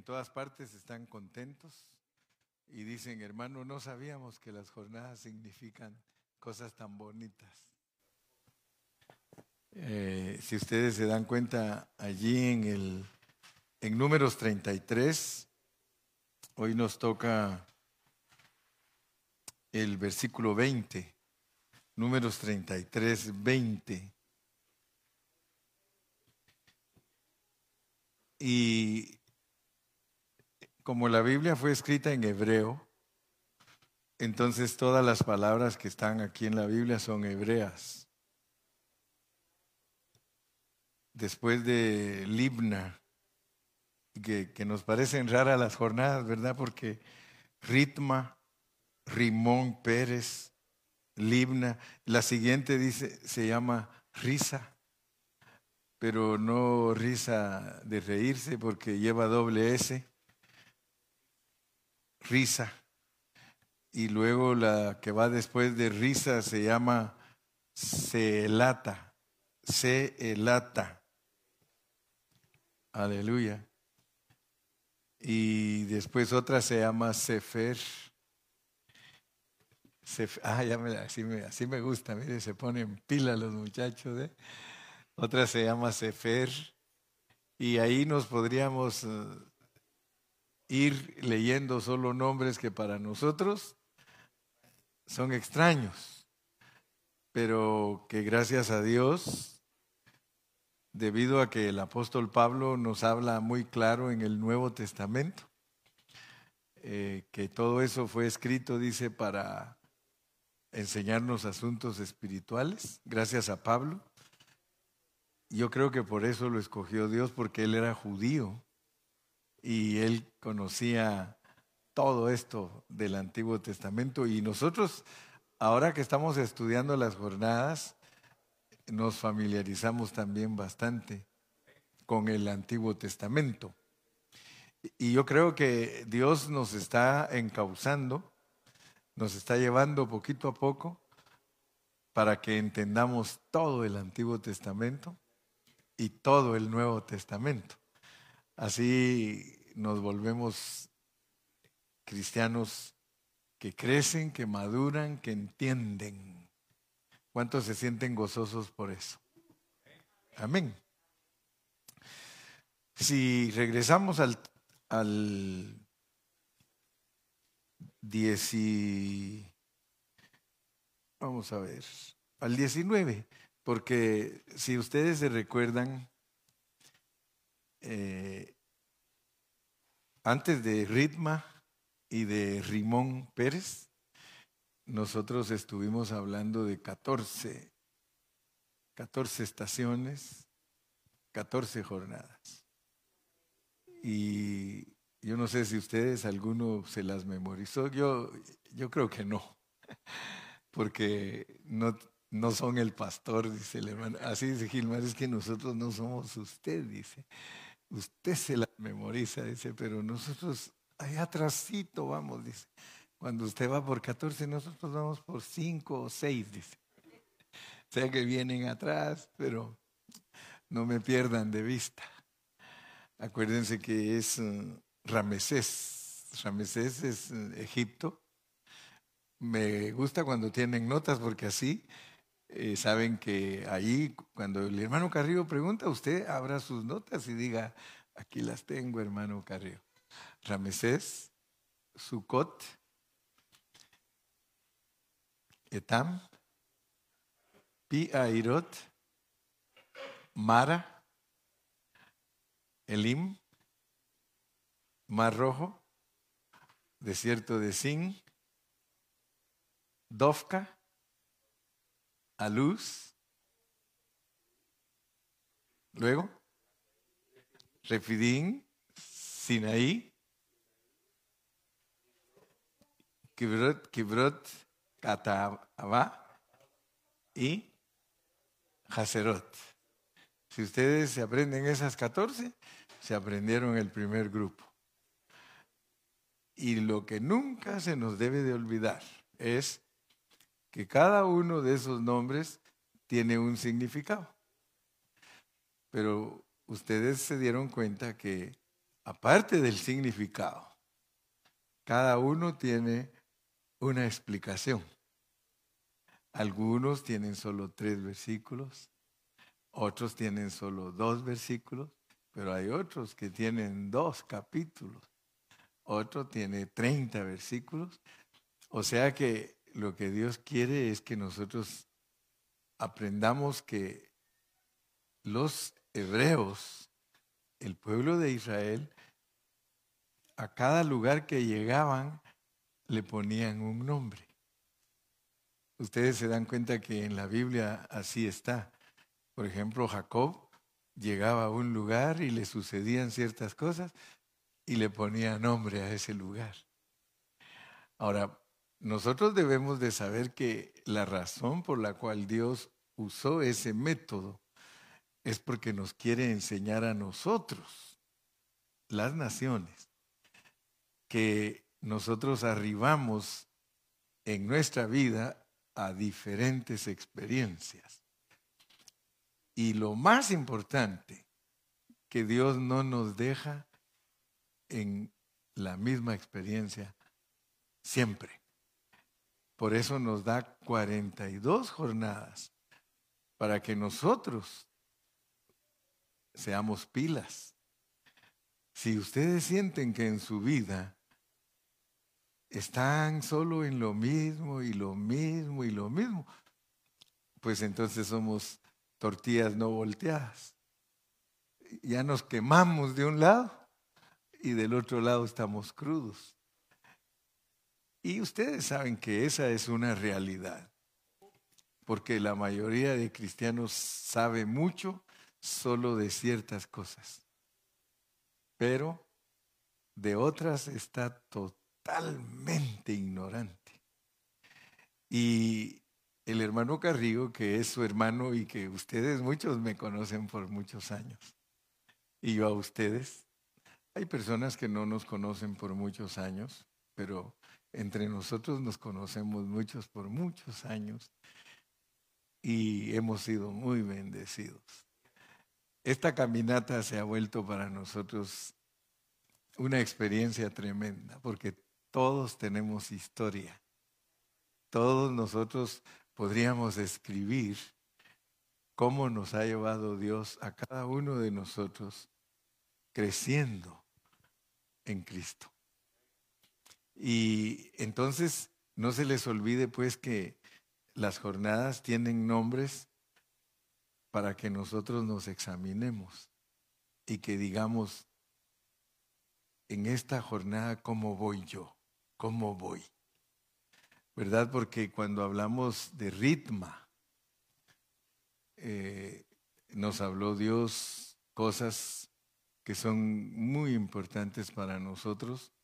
en todas partes están contentos y dicen, hermano, no sabíamos que las jornadas significan cosas tan bonitas. Eh, si ustedes se dan cuenta, allí en el en números 33, hoy nos toca el versículo 20, números 33, 20. Y como la Biblia fue escrita en hebreo, entonces todas las palabras que están aquí en la Biblia son hebreas. Después de Libna, que, nos parecen raras las jornadas, ¿verdad? Porque Ritma, Rimón Pérez, Libna, la siguiente dice, se llama Risa, pero no risa de reírse porque lleva doble S, Risa. Y luego la que va después de risa se llama Celata, Celata. Aleluya. Y después otra se llama Sefer. ah, ya me, así, me, así me gusta, mire, se ponen pila los muchachos. ¿eh? Otra se llama Sefer. Y ahí nos podríamos eh, ir leyendo solo nombres que para nosotros son extraños, pero que gracias a Dios debido a que el apóstol Pablo nos habla muy claro en el Nuevo Testamento, eh, que todo eso fue escrito, dice, para enseñarnos asuntos espirituales, gracias a Pablo. Yo creo que por eso lo escogió Dios, porque él era judío y él conocía todo esto del Antiguo Testamento. Y nosotros, ahora que estamos estudiando las jornadas, nos familiarizamos también bastante con el Antiguo Testamento. Y yo creo que Dios nos está encauzando, nos está llevando poquito a poco para que entendamos todo el Antiguo Testamento y todo el Nuevo Testamento. Así nos volvemos cristianos que crecen, que maduran, que entienden ¿Cuántos se sienten gozosos por eso? Amén. Si regresamos al, al vamos a ver, al 19, porque si ustedes se recuerdan, eh, antes de Ritma y de Rimón Pérez, nosotros estuvimos hablando de 14, 14 estaciones, 14 jornadas. Y yo no sé si ustedes, alguno se las memorizó, yo, yo creo que no, porque no, no son el pastor, dice el hermano. Así dice Gilmar, es que nosotros no somos usted, dice. Usted se las memoriza, dice, pero nosotros allá atrásito vamos, dice. Cuando usted va por 14, nosotros vamos por 5 o 6, dice. O sea que vienen atrás, pero no me pierdan de vista. Acuérdense que es uh, Ramesés. Ramesés es uh, Egipto. Me gusta cuando tienen notas porque así eh, saben que ahí, cuando el hermano Carrillo pregunta, usted abra sus notas y diga, aquí las tengo, hermano Carrillo. Ramesés, Sucot, Etam, Pi Airot, Mara, Elim, Mar Rojo, Desierto de Sin, Dofka, Aluz, luego, Refidín, Sinaí, Kibrot, Kibrot, Catabá y Hacerot. Si ustedes se aprenden esas 14, se aprendieron el primer grupo. Y lo que nunca se nos debe de olvidar es que cada uno de esos nombres tiene un significado. Pero ustedes se dieron cuenta que aparte del significado, cada uno tiene una explicación. Algunos tienen solo tres versículos, otros tienen solo dos versículos, pero hay otros que tienen dos capítulos, otro tiene 30 versículos. O sea que lo que Dios quiere es que nosotros aprendamos que los hebreos, el pueblo de Israel, a cada lugar que llegaban le ponían un nombre. Ustedes se dan cuenta que en la Biblia así está. Por ejemplo, Jacob llegaba a un lugar y le sucedían ciertas cosas y le ponía nombre a ese lugar. Ahora, nosotros debemos de saber que la razón por la cual Dios usó ese método es porque nos quiere enseñar a nosotros, las naciones, que nosotros arribamos en nuestra vida a diferentes experiencias. Y lo más importante, que Dios no nos deja en la misma experiencia siempre. Por eso nos da 42 jornadas para que nosotros seamos pilas. Si ustedes sienten que en su vida están solo en lo mismo y lo mismo y lo mismo, pues entonces somos tortillas no volteadas. Ya nos quemamos de un lado y del otro lado estamos crudos. Y ustedes saben que esa es una realidad, porque la mayoría de cristianos sabe mucho solo de ciertas cosas, pero de otras está totalmente ignorante. Y el hermano Carrillo, que es su hermano y que ustedes muchos me conocen por muchos años, y yo a ustedes, hay personas que no nos conocen por muchos años, pero entre nosotros nos conocemos muchos por muchos años y hemos sido muy bendecidos. Esta caminata se ha vuelto para nosotros una experiencia tremenda, porque todos tenemos historia. Todos nosotros podríamos escribir cómo nos ha llevado Dios a cada uno de nosotros creciendo en Cristo. Y entonces no se les olvide pues que las jornadas tienen nombres para que nosotros nos examinemos y que digamos, en esta jornada, ¿cómo voy yo? cómo voy. ¿Verdad? Porque cuando hablamos de ritma, eh, nos habló Dios cosas que son muy importantes para nosotros,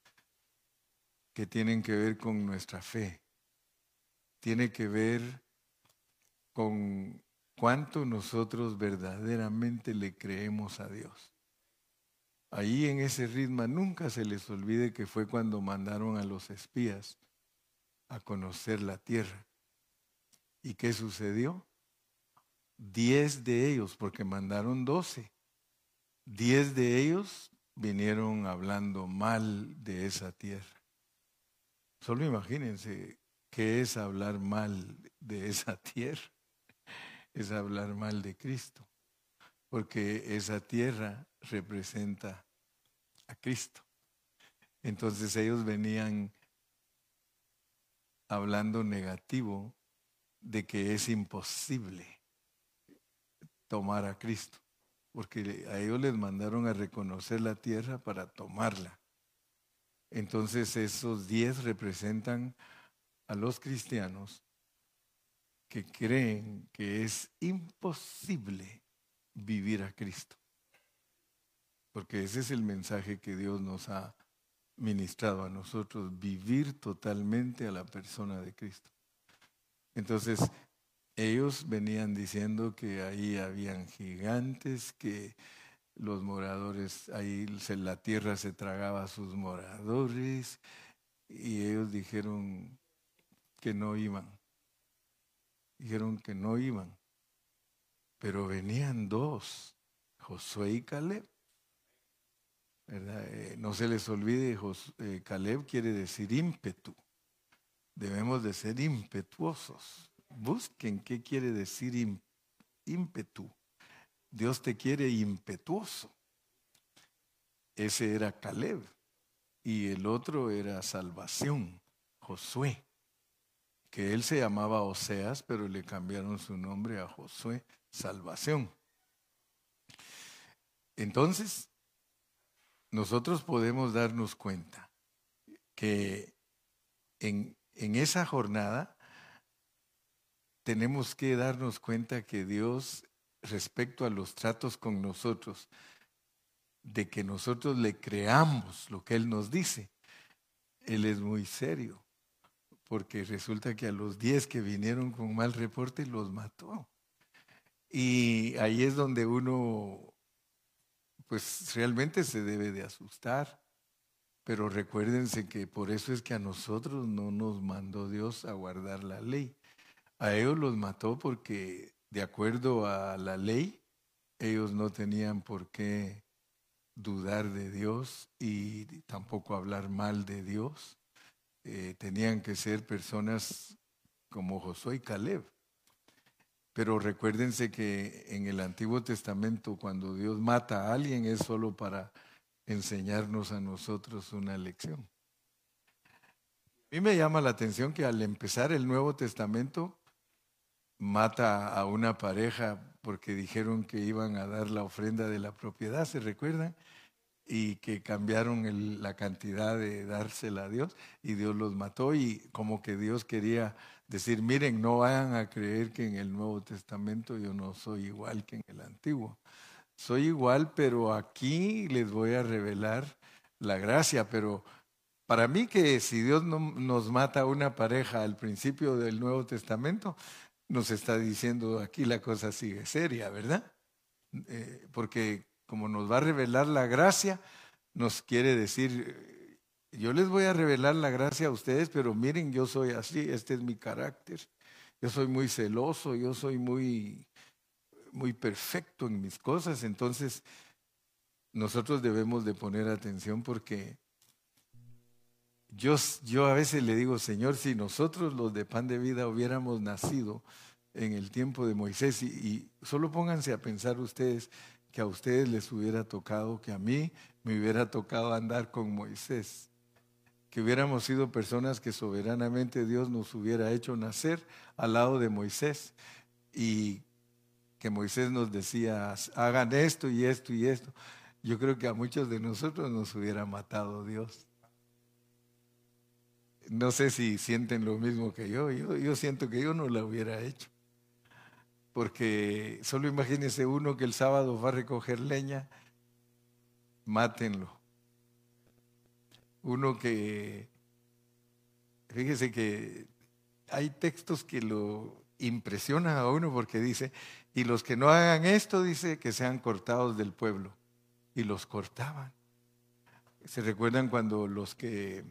que tienen que ver con nuestra fe, tiene que ver con cuánto nosotros verdaderamente le creemos a Dios. Ahí en ese ritmo nunca se les olvide que fue cuando mandaron a los espías a conocer la tierra. ¿Y qué sucedió? Diez de ellos, porque mandaron doce, diez de ellos vinieron hablando mal de esa tierra. Solo imagínense qué es hablar mal de esa tierra. Es hablar mal de Cristo porque esa tierra representa a Cristo. Entonces ellos venían hablando negativo de que es imposible tomar a Cristo, porque a ellos les mandaron a reconocer la tierra para tomarla. Entonces esos diez representan a los cristianos que creen que es imposible vivir a Cristo. Porque ese es el mensaje que Dios nos ha ministrado a nosotros, vivir totalmente a la persona de Cristo. Entonces, ellos venían diciendo que ahí habían gigantes, que los moradores, ahí la tierra se tragaba a sus moradores, y ellos dijeron que no iban. Dijeron que no iban. Pero venían dos, Josué y Caleb. Eh, no se les olvide, eh, Caleb quiere decir ímpetu. Debemos de ser impetuosos. Busquen qué quiere decir ímpetu. Dios te quiere impetuoso. Ese era Caleb. Y el otro era salvación, Josué. Que él se llamaba Oseas, pero le cambiaron su nombre a Josué, salvación. Entonces, nosotros podemos darnos cuenta que en, en esa jornada tenemos que darnos cuenta que Dios, respecto a los tratos con nosotros, de que nosotros le creamos lo que Él nos dice, Él es muy serio, porque resulta que a los diez que vinieron con mal reporte los mató. Y ahí es donde uno pues realmente se debe de asustar. Pero recuérdense que por eso es que a nosotros no nos mandó Dios a guardar la ley. A ellos los mató porque de acuerdo a la ley, ellos no tenían por qué dudar de Dios y tampoco hablar mal de Dios. Eh, tenían que ser personas como Josué y Caleb. Pero recuérdense que en el Antiguo Testamento cuando Dios mata a alguien es solo para enseñarnos a nosotros una lección. A mí me llama la atención que al empezar el Nuevo Testamento mata a una pareja porque dijeron que iban a dar la ofrenda de la propiedad, ¿se recuerdan? Y que cambiaron la cantidad de dársela a Dios y Dios los mató y como que Dios quería decir, miren, no vayan a creer que en el Nuevo Testamento yo no soy igual que en el Antiguo. Soy igual, pero aquí les voy a revelar la gracia, pero para mí que si Dios no, nos mata a una pareja al principio del Nuevo Testamento, nos está diciendo aquí la cosa sigue seria, ¿verdad? Eh, porque como nos va a revelar la gracia, nos quiere decir, yo les voy a revelar la gracia a ustedes, pero miren, yo soy así, este es mi carácter. Yo soy muy celoso, yo soy muy, muy perfecto en mis cosas. Entonces, nosotros debemos de poner atención porque yo, a veces le digo, Señor, si nosotros los de pan de vida hubiéramos nacido en el tiempo de Moisés y, y solo pónganse a pensar ustedes que a ustedes les hubiera tocado, que a mí me hubiera tocado andar con Moisés que hubiéramos sido personas que soberanamente Dios nos hubiera hecho nacer al lado de Moisés y que Moisés nos decía, hagan esto y esto y esto. Yo creo que a muchos de nosotros nos hubiera matado Dios. No sé si sienten lo mismo que yo. Yo, yo siento que yo no lo hubiera hecho. Porque solo imagínense uno que el sábado va a recoger leña, mátenlo uno que, fíjese que hay textos que lo impresionan a uno porque dice, y los que no hagan esto, dice, que sean cortados del pueblo. Y los cortaban. ¿Se recuerdan cuando los que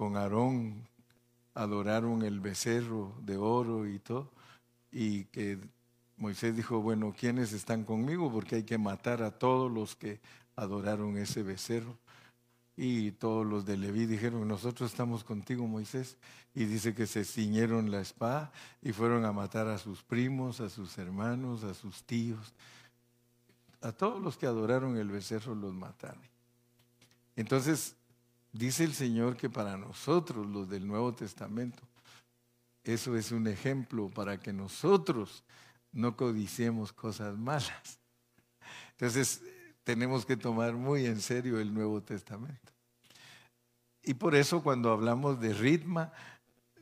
con Aarón adoraron el becerro de oro y todo? Y que Moisés dijo, bueno, ¿quiénes están conmigo? Porque hay que matar a todos los que adoraron ese becerro. Y todos los de Leví dijeron, nosotros estamos contigo, Moisés. Y dice que se ciñeron la espada y fueron a matar a sus primos, a sus hermanos, a sus tíos. A todos los que adoraron el becerro los mataron. Entonces, dice el Señor que para nosotros, los del Nuevo Testamento, eso es un ejemplo para que nosotros no codiciemos cosas malas. Entonces, tenemos que tomar muy en serio el Nuevo Testamento. Y por eso cuando hablamos de ritma,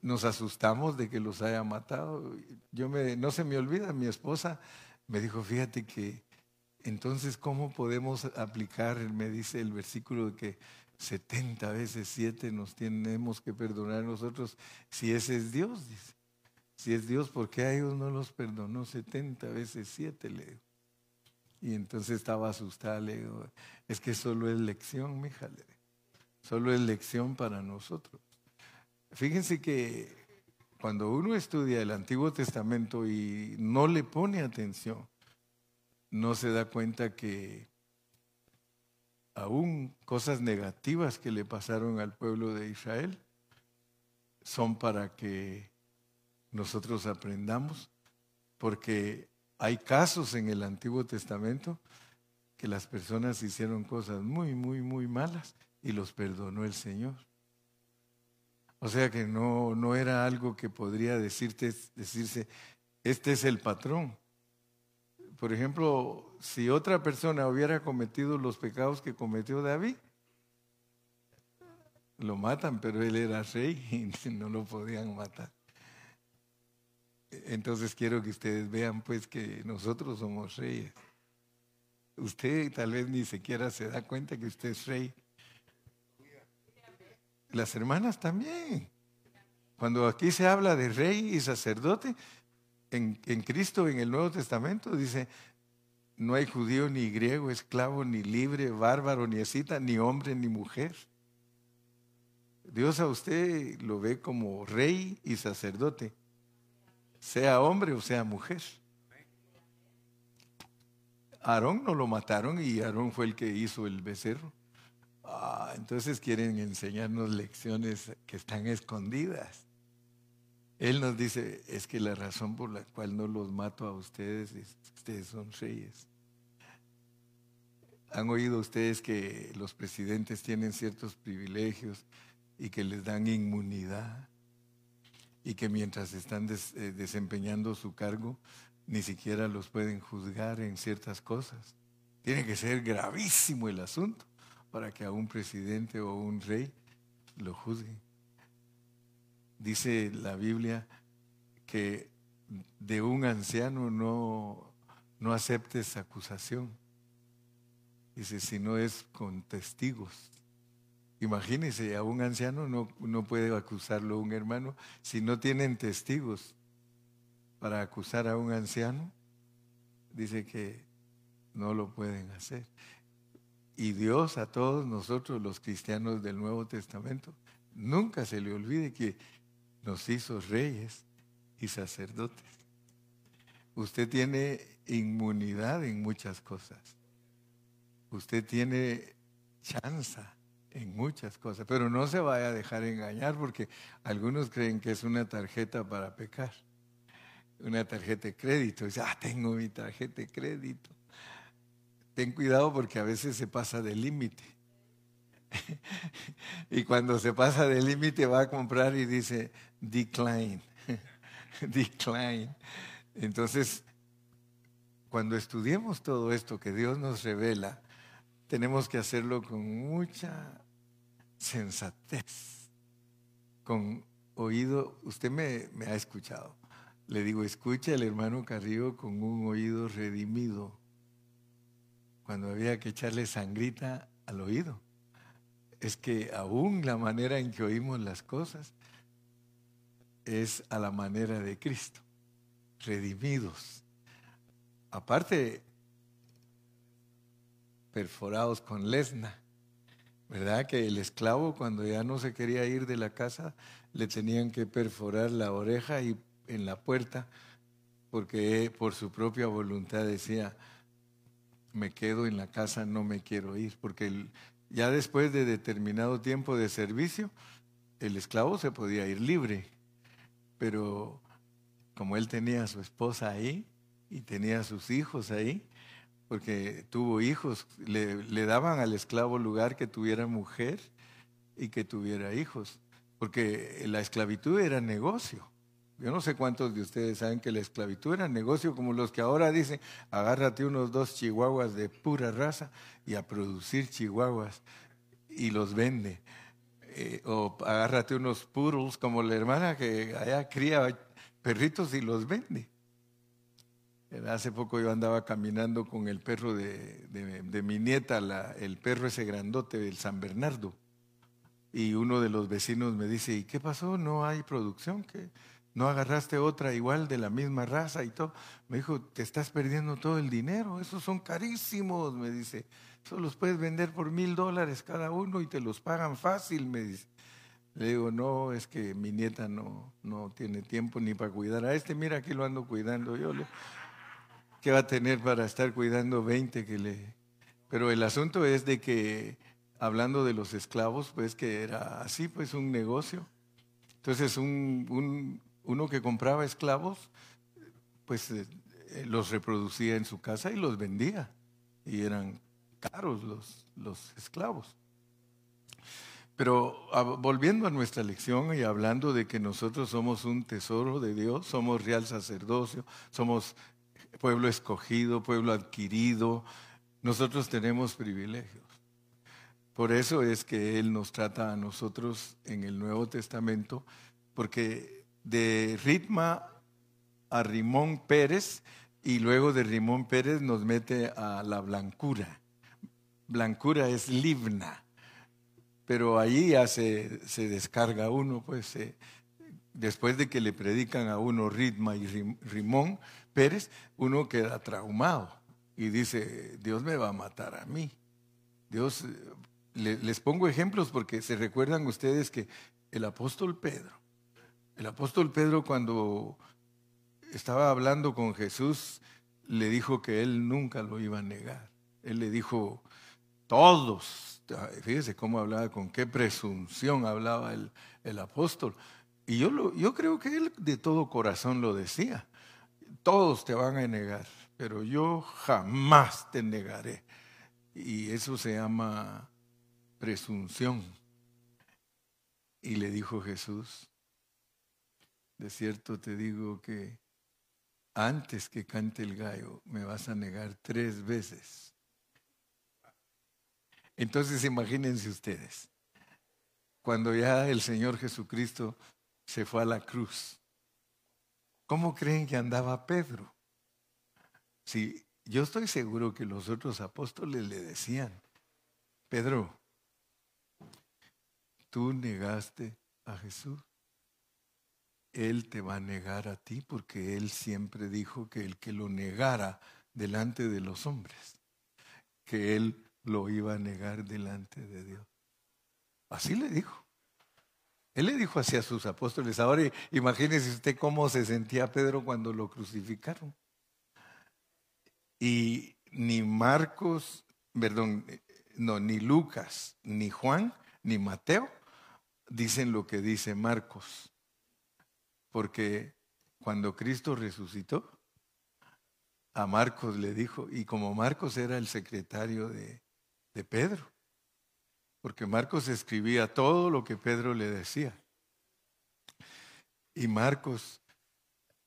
nos asustamos de que los haya matado. Yo me, no se me olvida, mi esposa me dijo, fíjate que entonces, ¿cómo podemos aplicar, me dice el versículo que 70 veces 7 nos tenemos que perdonar nosotros si ese es Dios? Dice. Si es Dios, ¿por qué a ellos no los perdonó 70 veces 7? Le digo. Y entonces estaba asustada, le digo, es que solo es lección, mija, le solo es lección para nosotros. Fíjense que cuando uno estudia el Antiguo Testamento y no le pone atención, no se da cuenta que aún cosas negativas que le pasaron al pueblo de Israel son para que nosotros aprendamos, porque hay casos en el Antiguo Testamento que las personas hicieron cosas muy, muy, muy malas y los perdonó el Señor. O sea que no, no era algo que podría decirte, decirse, este es el patrón. Por ejemplo, si otra persona hubiera cometido los pecados que cometió David, lo matan, pero él era rey y no lo podían matar. Entonces quiero que ustedes vean pues que nosotros somos reyes. Usted tal vez ni siquiera se da cuenta que usted es rey. Las hermanas también. Cuando aquí se habla de rey y sacerdote, en, Cristo, en el Nuevo Testamento, dice, no hay judío ni griego, esclavo ni libre, bárbaro ni escita, ni hombre ni mujer. Dios a usted lo ve como rey y sacerdote, sea hombre o sea mujer. Aarón no lo mataron y Aarón fue el que hizo el becerro. Ah, entonces quieren enseñarnos lecciones que están escondidas. Él nos dice, es que la razón por la cual no los mato a ustedes es que ustedes son reyes. ¿Han oído ustedes que los presidentes tienen ciertos privilegios y que les dan inmunidad? Y que mientras están eh, desempeñando su cargo, ni siquiera los pueden juzgar en ciertas cosas. Tiene que ser gravísimo el asunto para que a un presidente o un rey lo juzguen. Dice la Biblia que de un anciano no, no aceptes acusación. Dice, si no es con testigos. Imagínese, a un anciano no, no puede acusarlo un hermano si no tienen testigos para acusar a un anciano. Dice que no lo pueden hacer. Y Dios a todos nosotros, los cristianos del Nuevo Testamento, nunca se le olvide que nos hizo reyes y sacerdotes. Usted tiene inmunidad en muchas cosas. Usted tiene chanza en muchas cosas, pero no se vaya a dejar engañar porque algunos creen que es una tarjeta para pecar, una tarjeta de crédito. Dice, ah, tengo mi tarjeta de crédito. Ten cuidado porque a veces se pasa del límite. y cuando se pasa del límite va a comprar y dice, decline, decline. Entonces, cuando estudiemos todo esto que Dios nos revela, tenemos que hacerlo con mucha sensatez, con oído. Usted me, me ha escuchado. Le digo, escucha el hermano Carrillo con un oído redimido, cuando había que echarle sangrita al oído. Es que aún la manera en que oímos las cosas es a la manera de Cristo, redimidos. Aparte, perforados con lesna, ¿verdad? Que el esclavo cuando ya no se quería ir de la casa, le tenían que perforar la oreja y en la puerta, porque por su propia voluntad decía, me quedo en la casa, no me quiero ir, porque ya después de determinado tiempo de servicio, el esclavo se podía ir libre pero como él tenía a su esposa ahí y tenía a sus hijos ahí, porque tuvo hijos, le, le, daban al esclavo lugar que tuviera mujer y que tuviera hijos, porque la esclavitud era negocio. Yo no sé cuántos de ustedes saben que la esclavitud era negocio, como los que ahora dicen, agárrate unos dos chihuahuas de pura raza y a producir chihuahuas y los vende. Eh, o agárrate unos poodles como la hermana que allá cría perritos y los vende. Hace poco yo andaba caminando con el perro de, mi nieta, el perro ese grandote del San Bernardo. Y uno de los vecinos me dice, ¿y qué pasó? ¿No hay producción? ¿Qué? ¿No agarraste otra igual de la misma raza y todo? Me dijo, te estás perdiendo todo el dinero, esos son carísimos, me dice. Eso los puedes vender por mil dólares cada uno y te los pagan fácil, me dice. Le digo, no, es que mi nieta no, no tiene tiempo ni para cuidar a este. Mira, aquí lo ando cuidando yo. ¿Qué va a tener para estar cuidando 20 que le, Pero el asunto es de que, hablando de los esclavos, pues que era así, pues un negocio. Entonces, un, uno que compraba esclavos, pues eh, los reproducía en su casa y los vendía. Y eran caros los, los esclavos. Pero volviendo a nuestra lección y hablando de que nosotros somos un tesoro de Dios, somos real sacerdocio, somos pueblo escogido, pueblo adquirido, nosotros tenemos privilegios. Por eso es que Él nos trata a nosotros en el Nuevo Testamento, porque de Ritma a Rimón Pérez y luego de Rimón Pérez nos mete a la blancura. Blancura es livna pero ahí ya se, descarga uno, pues después de que le predican a uno Ritma y Rimón Pérez, uno queda traumado y dice, Dios me va a matar a mí. Dios, les pongo ejemplos porque se recuerdan ustedes que el apóstol Pedro, el apóstol Pedro cuando estaba hablando con Jesús, le dijo que él nunca lo iba a negar. Él le dijo, todos Fíjese cómo hablaba, con qué presunción hablaba el, el apóstol. Y yo, lo, yo creo que él de todo corazón lo decía. Todos te van a negar, pero yo jamás te negaré. Y eso se llama presunción. Y le dijo Jesús, de cierto te digo que antes que cante el gallo me vas a negar tres veces. Entonces imagínense ustedes, cuando ya el Señor Jesucristo se fue a la cruz, ¿cómo creen que andaba Pedro? Si yo estoy seguro que los otros apóstoles le decían, Pedro, tú negaste a Jesús. Él te va a negar a ti porque Él siempre dijo que el que lo negara delante de los hombres, que Él lo iba a negar delante de Dios. Así le dijo. Él le dijo así a sus apóstoles. Ahora imagínese usted cómo se sentía Pedro cuando lo crucificaron. Y ni Marcos, perdón, no, ni Lucas, ni Juan, ni Mateo dicen lo que dice Marcos. Porque cuando Cristo resucitó, a Marcos le dijo, y como Marcos era el secretario de, de Pedro, porque Marcos escribía todo lo que Pedro le decía. Y Marcos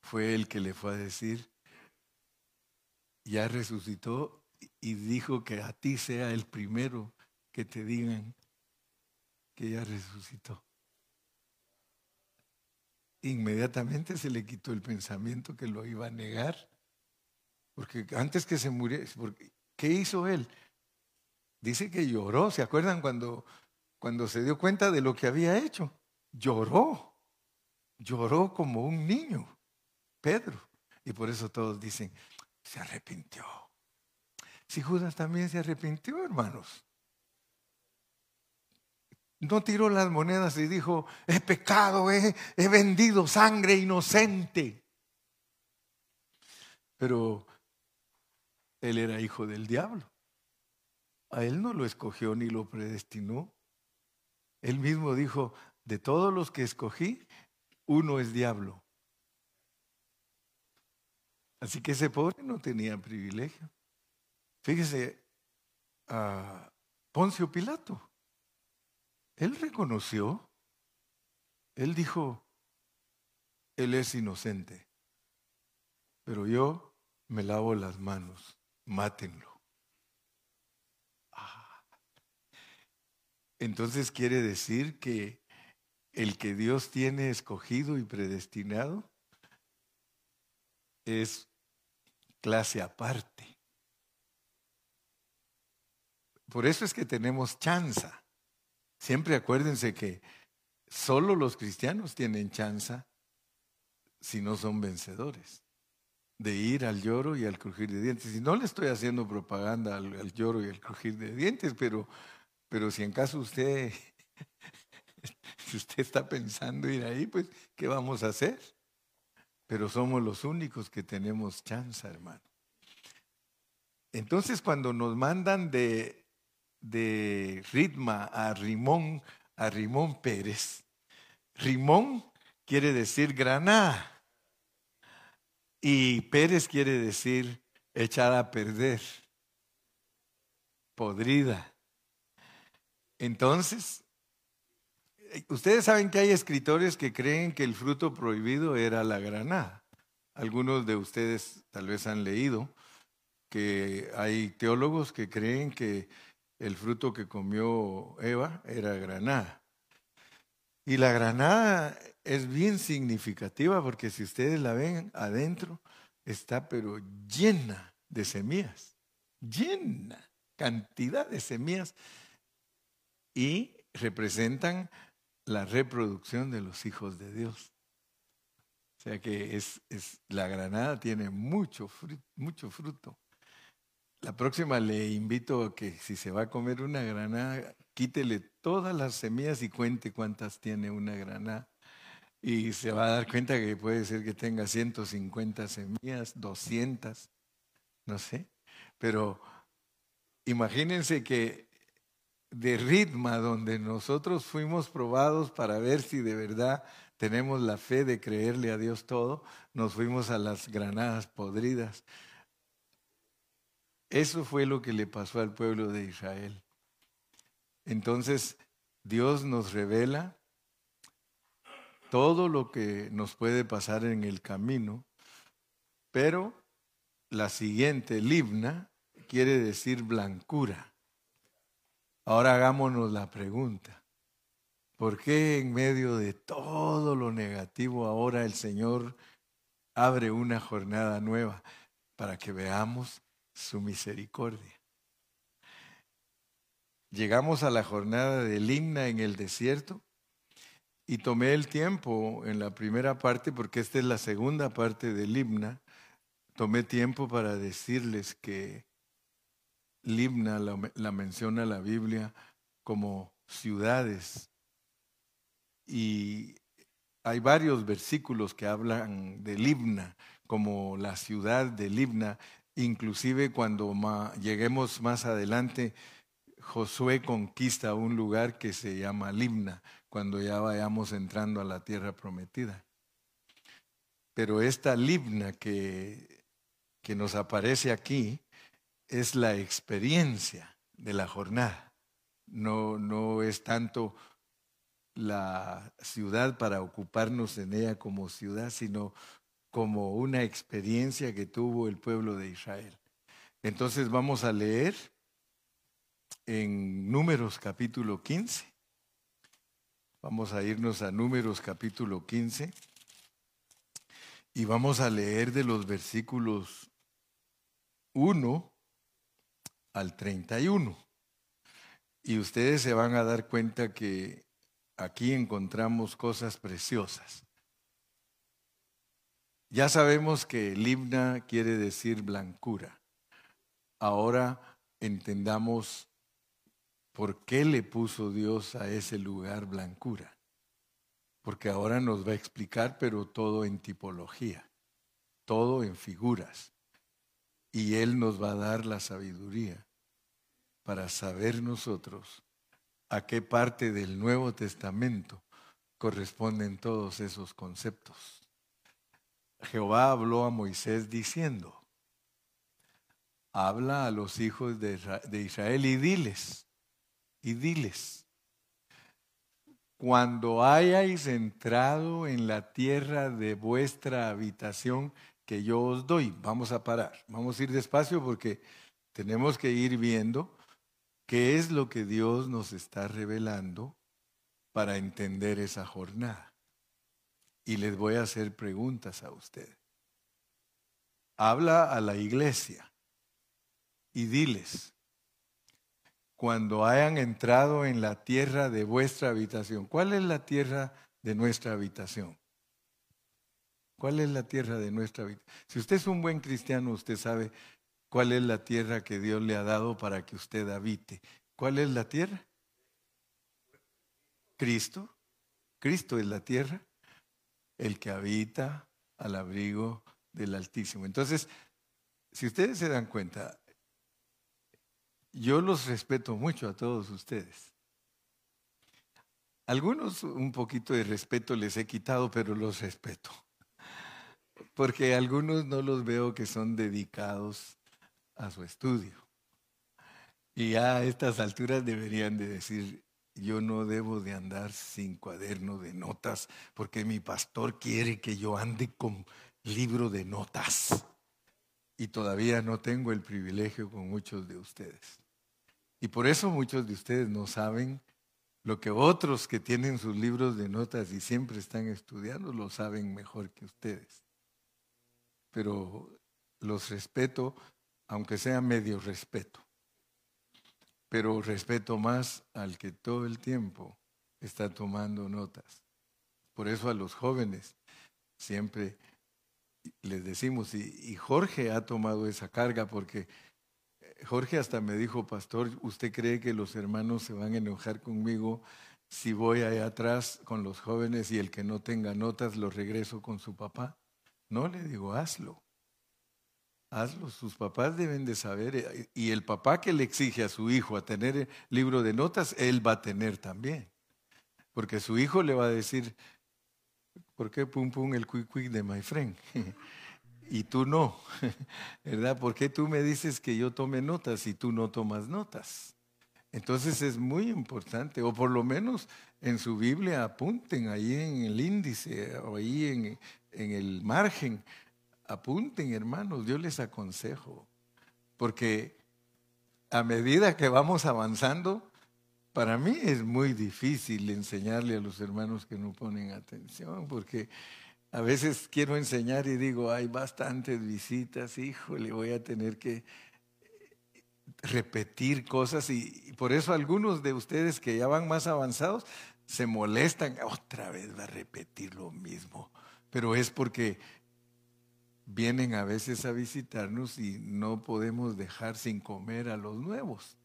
fue el que le fue a decir, ya resucitó y dijo que a ti sea el primero que te digan que ya resucitó. Inmediatamente se le quitó el pensamiento que lo iba a negar, porque antes que se muriera, ¿qué hizo él? Dice que lloró, ¿se acuerdan cuando, cuando se dio cuenta de lo que había hecho? Lloró, lloró como un niño, Pedro. Y por eso todos dicen, se arrepintió. Si Judas también se arrepintió, hermanos. No tiró las monedas y dijo, he pecado, he, he vendido sangre inocente. Pero él era hijo del diablo. A él no lo escogió ni lo predestinó. Él mismo dijo, de todos los que escogí, uno es diablo. Así que ese pobre no tenía privilegio. Fíjese, a Poncio Pilato, él reconoció, él dijo, él es inocente, pero yo me lavo las manos, mátenlo. Entonces quiere decir que el que Dios tiene escogido y predestinado es clase aparte. Por eso es que tenemos chanza. Siempre acuérdense que solo los cristianos tienen chanza si no son vencedores de ir al lloro y al crujir de dientes. Y no le estoy haciendo propaganda al, al lloro y al crujir de dientes, pero pero si en caso usted, si usted está pensando ir ahí, pues, ¿qué vamos a hacer? Pero somos los únicos que tenemos chance, hermano. Entonces cuando nos mandan de, de Ritma a Rimón, a Rimón Pérez, Rimón quiere decir graná y Pérez quiere decir echar a perder, podrida. Entonces, ustedes saben que hay escritores que creen que el fruto prohibido era la granada. Algunos de ustedes tal vez han leído que hay teólogos que creen que el fruto que comió Eva era granada. Y la granada es bien significativa porque si ustedes la ven adentro, está pero llena de semillas, llena cantidad de semillas y representan la reproducción de los hijos de Dios. O sea que es, la granada tiene mucho, mucho fruto. La próxima le invito a que si se va a comer una granada, quítele todas las semillas y cuente cuántas tiene una granada. Y se va a dar cuenta que puede ser que tenga 150 semillas, 200, no sé. Pero imagínense que de ritmo donde nosotros fuimos probados para ver si de verdad tenemos la fe de creerle a Dios todo, nos fuimos a las granadas podridas. Eso fue lo que le pasó al pueblo de Israel. Entonces, Dios nos revela todo lo que nos puede pasar en el camino, pero la siguiente, libna, quiere decir blancura. Ahora hagámonos la pregunta, ¿por qué en medio de todo lo negativo ahora el Señor abre una jornada nueva para que veamos su misericordia. Llegamos a la jornada del himna en el desierto y tomé el tiempo en la primera parte, porque esta es la segunda parte del himna, tomé tiempo para decirles que Limna la, la, menciona la Biblia como ciudades. Y hay varios versículos que hablan de Libna como la ciudad de Libna Inclusive cuando lleguemos más adelante, Josué conquista un lugar que se llama Limna, cuando ya vayamos entrando a la tierra prometida. Pero esta Libna que, que nos aparece aquí es la experiencia de la jornada. No, no es tanto la ciudad para ocuparnos en ella como ciudad, sino como una experiencia que tuvo el pueblo de Israel. Entonces vamos a leer en Números capítulo 15. Vamos a irnos a Números capítulo 15 y vamos a leer de los versículos 1 al 31. Y ustedes se van a dar cuenta que aquí encontramos cosas preciosas. Ya sabemos que Libna quiere decir blancura. Ahora entendamos por qué le puso Dios a ese lugar blancura. Porque ahora nos va a explicar, pero todo en tipología, todo en figuras. Y Él nos va a dar la sabiduría para saber nosotros a qué parte del Nuevo Testamento corresponden todos esos conceptos. Jehová habló a Moisés diciendo, habla a los hijos de Israel y diles, y diles, cuando hayáis entrado en la tierra de vuestra habitación que yo os doy, vamos a parar, vamos a ir despacio porque tenemos que ir viendo qué es lo que Dios nos está revelando para entender esa jornada y les voy a hacer preguntas a ustedes. Habla a la iglesia y diles, cuando hayan entrado en la tierra de vuestra habitación, ¿cuál es la tierra de nuestra habitación? ¿Cuál es la tierra de nuestra habitación? Si usted es un buen cristiano, usted sabe cuál es la tierra que Dios le ha dado para que usted habite. ¿Cuál es la tierra? Cristo. Cristo es la tierra el que habita al abrigo del Altísimo. Entonces, si ustedes se dan cuenta, yo los respeto mucho a todos ustedes. Algunos un poquito de respeto les he quitado, pero los respeto. Porque algunos no los veo que son dedicados a su estudio. Y a estas alturas deberían de decir, yo no debo de andar sin cuaderno de notas, porque mi pastor quiere que yo ande con libro de notas. Y todavía no tengo el privilegio con muchos de ustedes. Y por eso muchos de ustedes no saben lo que otros que tienen sus libros de notas y siempre están estudiando lo saben mejor que ustedes. Pero los respeto, aunque sea medio respeto. Pero respeto más al que todo el tiempo está tomando notas. Por eso a los jóvenes siempre les decimos, y, Jorge ha tomado esa carga porque Jorge hasta me dijo, pastor, ¿usted cree que los hermanos se van a enojar conmigo si voy allá atrás con los jóvenes y el que no tenga notas lo regreso con su papá? No, le digo, hazlo. Hazlo, sus papás deben de saber. Eh, y el papá que le exige a su hijo a tener libro de notas, él va a tener también. Porque su hijo le va a decir, ¿por qué pum pum el quick quick de my friend? y tú no, ¿verdad? ¿Por qué tú me dices que yo tome notas y tú no tomas notas? Entonces es muy importante, o por lo menos en su Biblia apunten ahí en el índice o ahí en, en el margen, apunten hermanos, yo les aconsejo, porque a medida que vamos avanzando, para mí es muy difícil enseñarle a los hermanos que no ponen atención, porque a veces quiero enseñar y digo, hay bastantes visitas, híjole, voy a tener que repetir cosas y, por eso algunos de ustedes que ya van más avanzados se molestan, otra vez va a repetir lo mismo, pero es porque vienen a veces a visitarnos y no podemos dejar sin comer a los nuevos.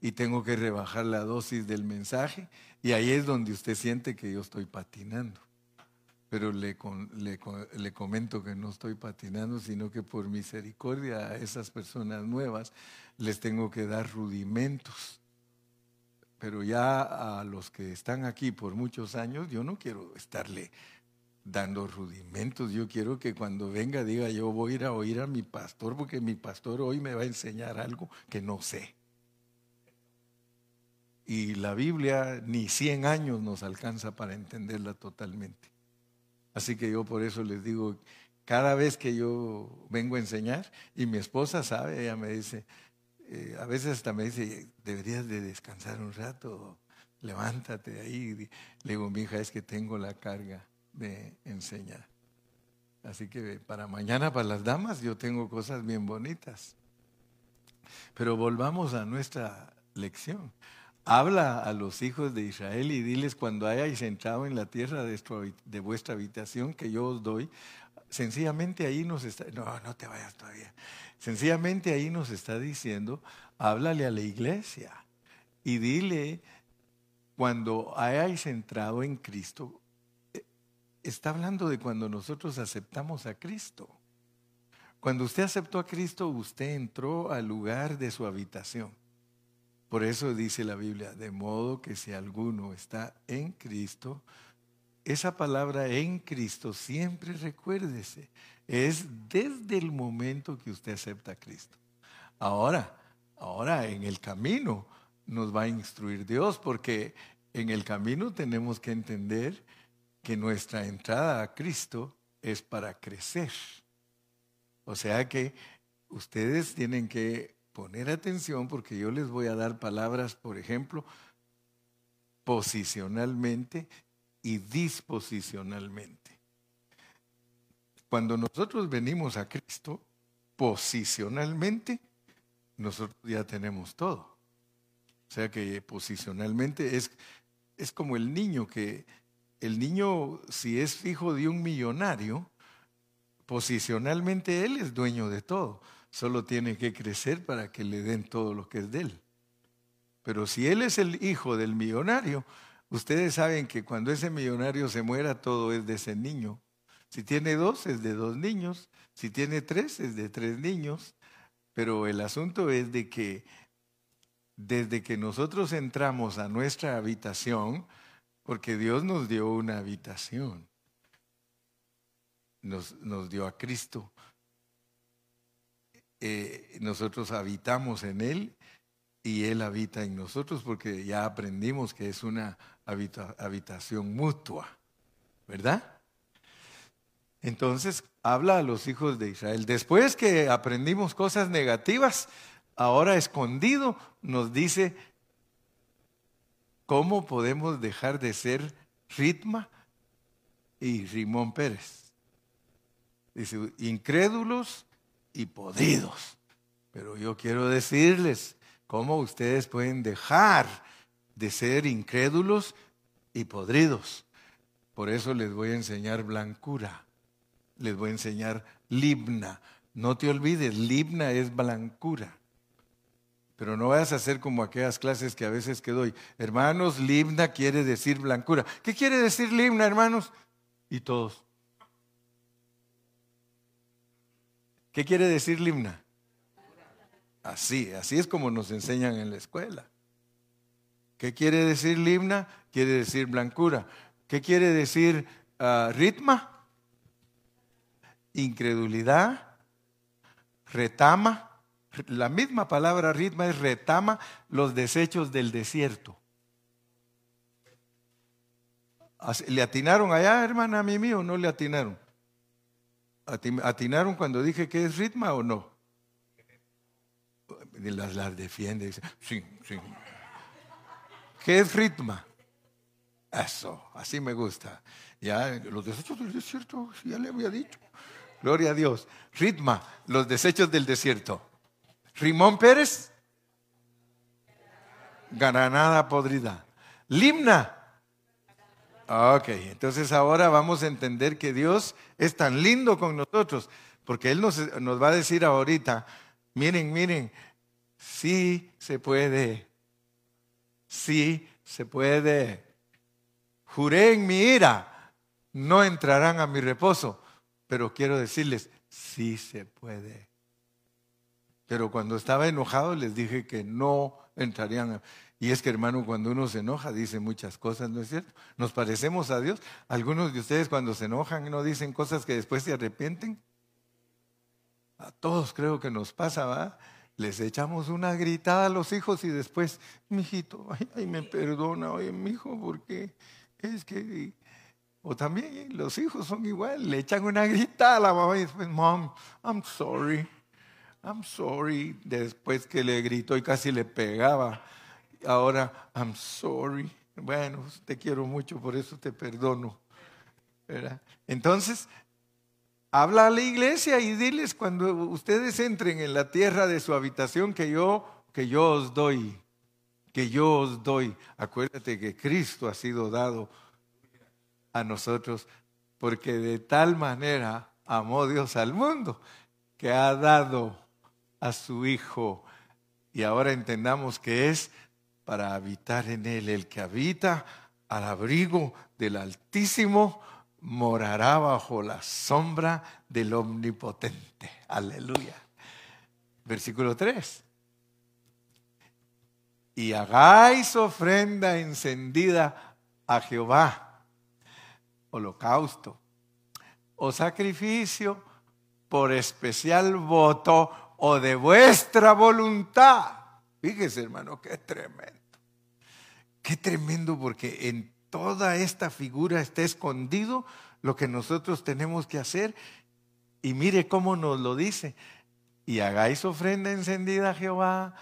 Y tengo que rebajar la dosis del mensaje y ahí es donde usted siente que yo estoy patinando pero le, comento que no estoy patinando, sino que por misericordia a esas personas nuevas les tengo que dar rudimentos. Pero ya a los que están aquí por muchos años, yo no quiero estarle dando rudimentos. Yo quiero que cuando venga diga, yo voy a ir a oír a mi pastor, porque mi pastor hoy me va a enseñar algo que no sé. Y la Biblia ni 100 años nos alcanza para entenderla totalmente. Así que yo por eso les digo, cada vez que yo vengo a enseñar, y mi esposa sabe, ella me dice, eh, a veces hasta me dice, deberías de descansar un rato, levántate ahí. Le digo, mi hija, es que tengo la carga de enseñar. Así que para mañana, para las damas, yo tengo cosas bien bonitas. Pero volvamos a nuestra lección. Habla a los hijos de Israel y diles cuando hayáis entrado en la tierra de, vuestra habitación que yo os doy, sencillamente ahí nos está, no, no te vayas todavía, sencillamente ahí nos está diciendo, háblale a la iglesia y dile, cuando hayáis entrado en Cristo, está hablando de cuando nosotros aceptamos a Cristo. Cuando usted aceptó a Cristo, usted entró al lugar de su habitación. Por eso dice la Biblia, de modo que si alguno está en Cristo, esa palabra en Cristo siempre recuérdese, es desde el momento que usted acepta a Cristo. Ahora, ahora en el camino nos va a instruir Dios, porque en el camino tenemos que entender que nuestra entrada a Cristo es para crecer. O sea que ustedes tienen que poner atención porque yo les voy a dar palabras, por ejemplo, posicionalmente y disposicionalmente. Cuando nosotros venimos a Cristo, posicionalmente, nosotros ya tenemos todo. O sea que posicionalmente es, es como el niño que el niño, si es hijo de un millonario, posicionalmente él es dueño de todo solo tiene que crecer para que le den todo lo que es de él. Pero si él es el hijo del millonario, ustedes saben que cuando ese millonario se muera, todo es de ese niño. Si tiene dos, es de dos niños. Si tiene tres, es de tres niños. Pero el asunto es de que desde que nosotros entramos a nuestra habitación, porque Dios nos dio una habitación, nos, nos dio a Cristo, eh, nosotros habitamos en Él y Él habita en nosotros porque ya aprendimos que es una habitación mutua, ¿verdad? Entonces habla a los hijos de Israel. Después que aprendimos cosas negativas, ahora escondido nos dice cómo podemos dejar de ser Ritma y Rimón Pérez. Dice, incrédulos y podridos. Pero yo quiero decirles cómo ustedes pueden dejar de ser incrédulos y podridos. Por eso les voy a enseñar blancura, les voy a enseñar libna. No te olvides, libna es blancura. Pero no vayas a hacer como aquellas clases que a veces que doy. Hermanos, libna quiere decir blancura. ¿Qué quiere decir libna, hermanos? Y todos. ¿Qué quiere decir limna? Así, así es como nos enseñan en la escuela. ¿Qué quiere decir limna? Quiere decir blancura. ¿Qué quiere decir uh, ritma? Incredulidad, retama. La misma palabra ritma es retama los desechos del desierto. ¿Le atinaron allá, hermana, a mí mío o no le atinaron? ¿Atinaron cuando dije que es ritma o no? Las, las defiende. sí, sí. ¿Qué es ritma? Eso, así me gusta. Ya, los desechos del desierto, ya le había dicho. Gloria a Dios. Ritma, los desechos del desierto. Rimón Pérez, granada podrida. Limna, Ok, entonces ahora vamos a entender que Dios es tan lindo con nosotros, porque Él nos, nos va a decir ahorita, miren, miren, sí se puede, sí se puede. Juré en mi ira, no entrarán a mi reposo, pero quiero decirles, sí se puede. Pero cuando estaba enojado les dije que no entrarían. Y es que hermano, cuando uno se enoja dice muchas cosas, ¿no es cierto? Nos parecemos a Dios. Algunos de ustedes cuando se enojan no dicen cosas que después se arrepienten. A todos creo que nos pasa, ¿va? Les echamos una gritada a los hijos y después, mijito, ay, ay me perdona, oye, mijo, porque es que... O también los hijos son igual, le echan una gritada a la mamá y después, mom, I'm sorry, I'm sorry. Después que le gritó y casi le pegaba ahora, I'm sorry. Bueno, te quiero mucho, por eso te perdono. Entonces, habla a la iglesia y diles cuando ustedes entren en la tierra de su habitación que yo, que yo os doy, que yo os doy. Acuérdate que Cristo ha sido dado a nosotros porque de tal manera amó Dios al mundo que ha dado a su Hijo. Y ahora entendamos que es para habitar en él. El que habita al abrigo del Altísimo morará bajo la sombra del Omnipotente. Aleluya. Versículo 3. Y hagáis ofrenda encendida a Jehová, holocausto o sacrificio por especial voto o de vuestra voluntad Fíjese, hermano, qué tremendo. Qué tremendo porque en toda esta figura está escondido lo que nosotros tenemos que hacer. Y mire cómo nos lo dice. Y hagáis ofrenda encendida a Jehová,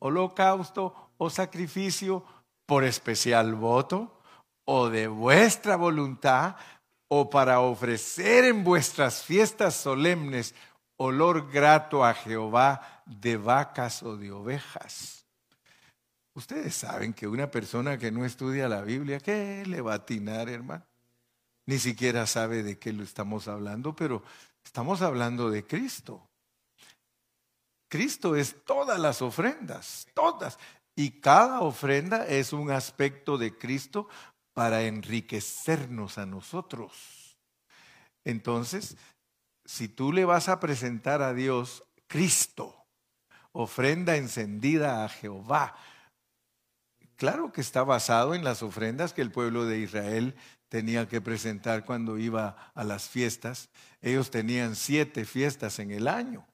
holocausto o sacrificio por especial voto o de vuestra voluntad o para ofrecer en vuestras fiestas solemnes olor grato a Jehová de vacas o de ovejas. Ustedes saben que una persona que no estudia la Biblia, ¿qué le va a atinar, hermano? Ni siquiera sabe de qué lo estamos hablando, pero estamos hablando de Cristo. Cristo es todas las ofrendas, todas. Y cada ofrenda es un aspecto de Cristo para enriquecernos a nosotros. Entonces, si tú le vas a presentar a Dios Cristo, ofrenda encendida a Jehová, claro que está basado en las ofrendas que el pueblo de Israel tenía que presentar cuando iba a las fiestas. Ellos tenían siete fiestas en el año,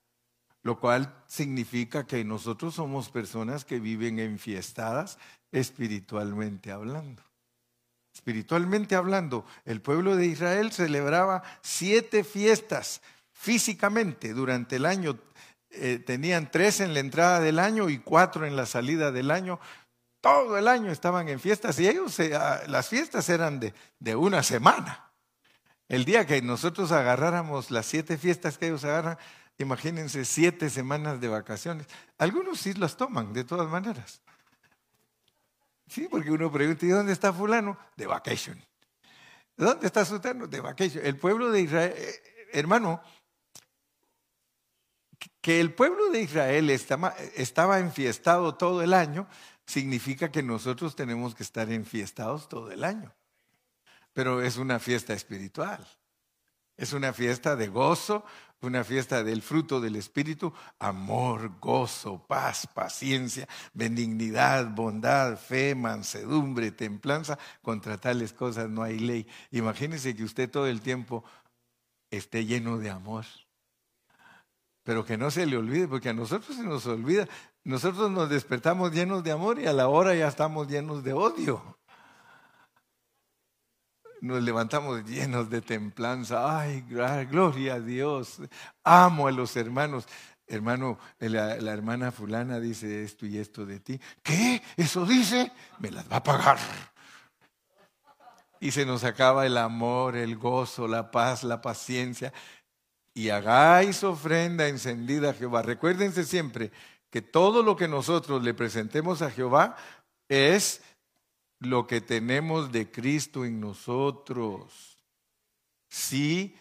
lo cual significa que nosotros somos personas que viven enfiestadas espiritualmente hablando. Espiritualmente hablando, el pueblo de Israel celebraba siete fiestas físicamente durante el año. Eh, tenían tres en la entrada del año y cuatro en la salida del año, todo el año estaban en fiestas y ellos, ah, las fiestas eran de, de una semana. El día que nosotros agarráramos las siete fiestas que ellos agarran, imagínense siete semanas de vacaciones. Algunos sí las toman, de todas maneras. Sí, porque uno pregunta, ¿y dónde está fulano? De vacation. ¿Dónde está sutano? De vacation. El pueblo de Israel, eh, hermano, que el pueblo de Israel estaba, estaba enfiestado todo el año, significa que nosotros tenemos que estar enfiestados todo el año. Pero es una fiesta espiritual. Es una fiesta de gozo, una fiesta del fruto del Espíritu, amor, gozo, paz, paciencia, benignidad, bondad, fe, mansedumbre, templanza. Contra tales cosas no hay ley. Imagínese que usted todo el tiempo esté lleno de amor. Pero que no se le olvide, porque a nosotros se nos olvida. Nosotros nos despertamos llenos de amor y a la hora ya estamos llenos de odio. Nos levantamos llenos de templanza. Ay, gloria a Dios. Amo a los hermanos. Hermano, la, la, hermana fulana dice esto y esto de ti. ¿Qué? ¿Eso dice? Me las va a pagar. Y se nos acaba el amor, el gozo, la paz, la paciencia. Y hagáis ofrenda encendida a Jehová. Recuérdense siempre, que todo lo que nosotros le presentemos a Jehová es lo que tenemos de Cristo en nosotros. Si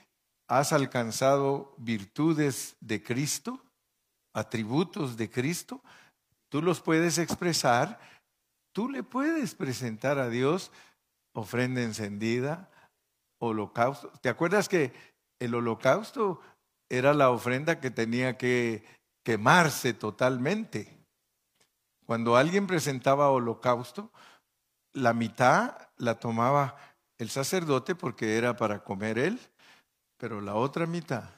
has alcanzado virtudes de Cristo, atributos de Cristo, tú los puedes expresar, tú le puedes presentar a Dios ofrenda encendida, holocausto. ¿Te acuerdas que el holocausto era la ofrenda que tenía que quemarse totalmente. Cuando alguien presentaba holocausto, la mitad la tomaba el sacerdote porque era para comer él, pero la otra mitad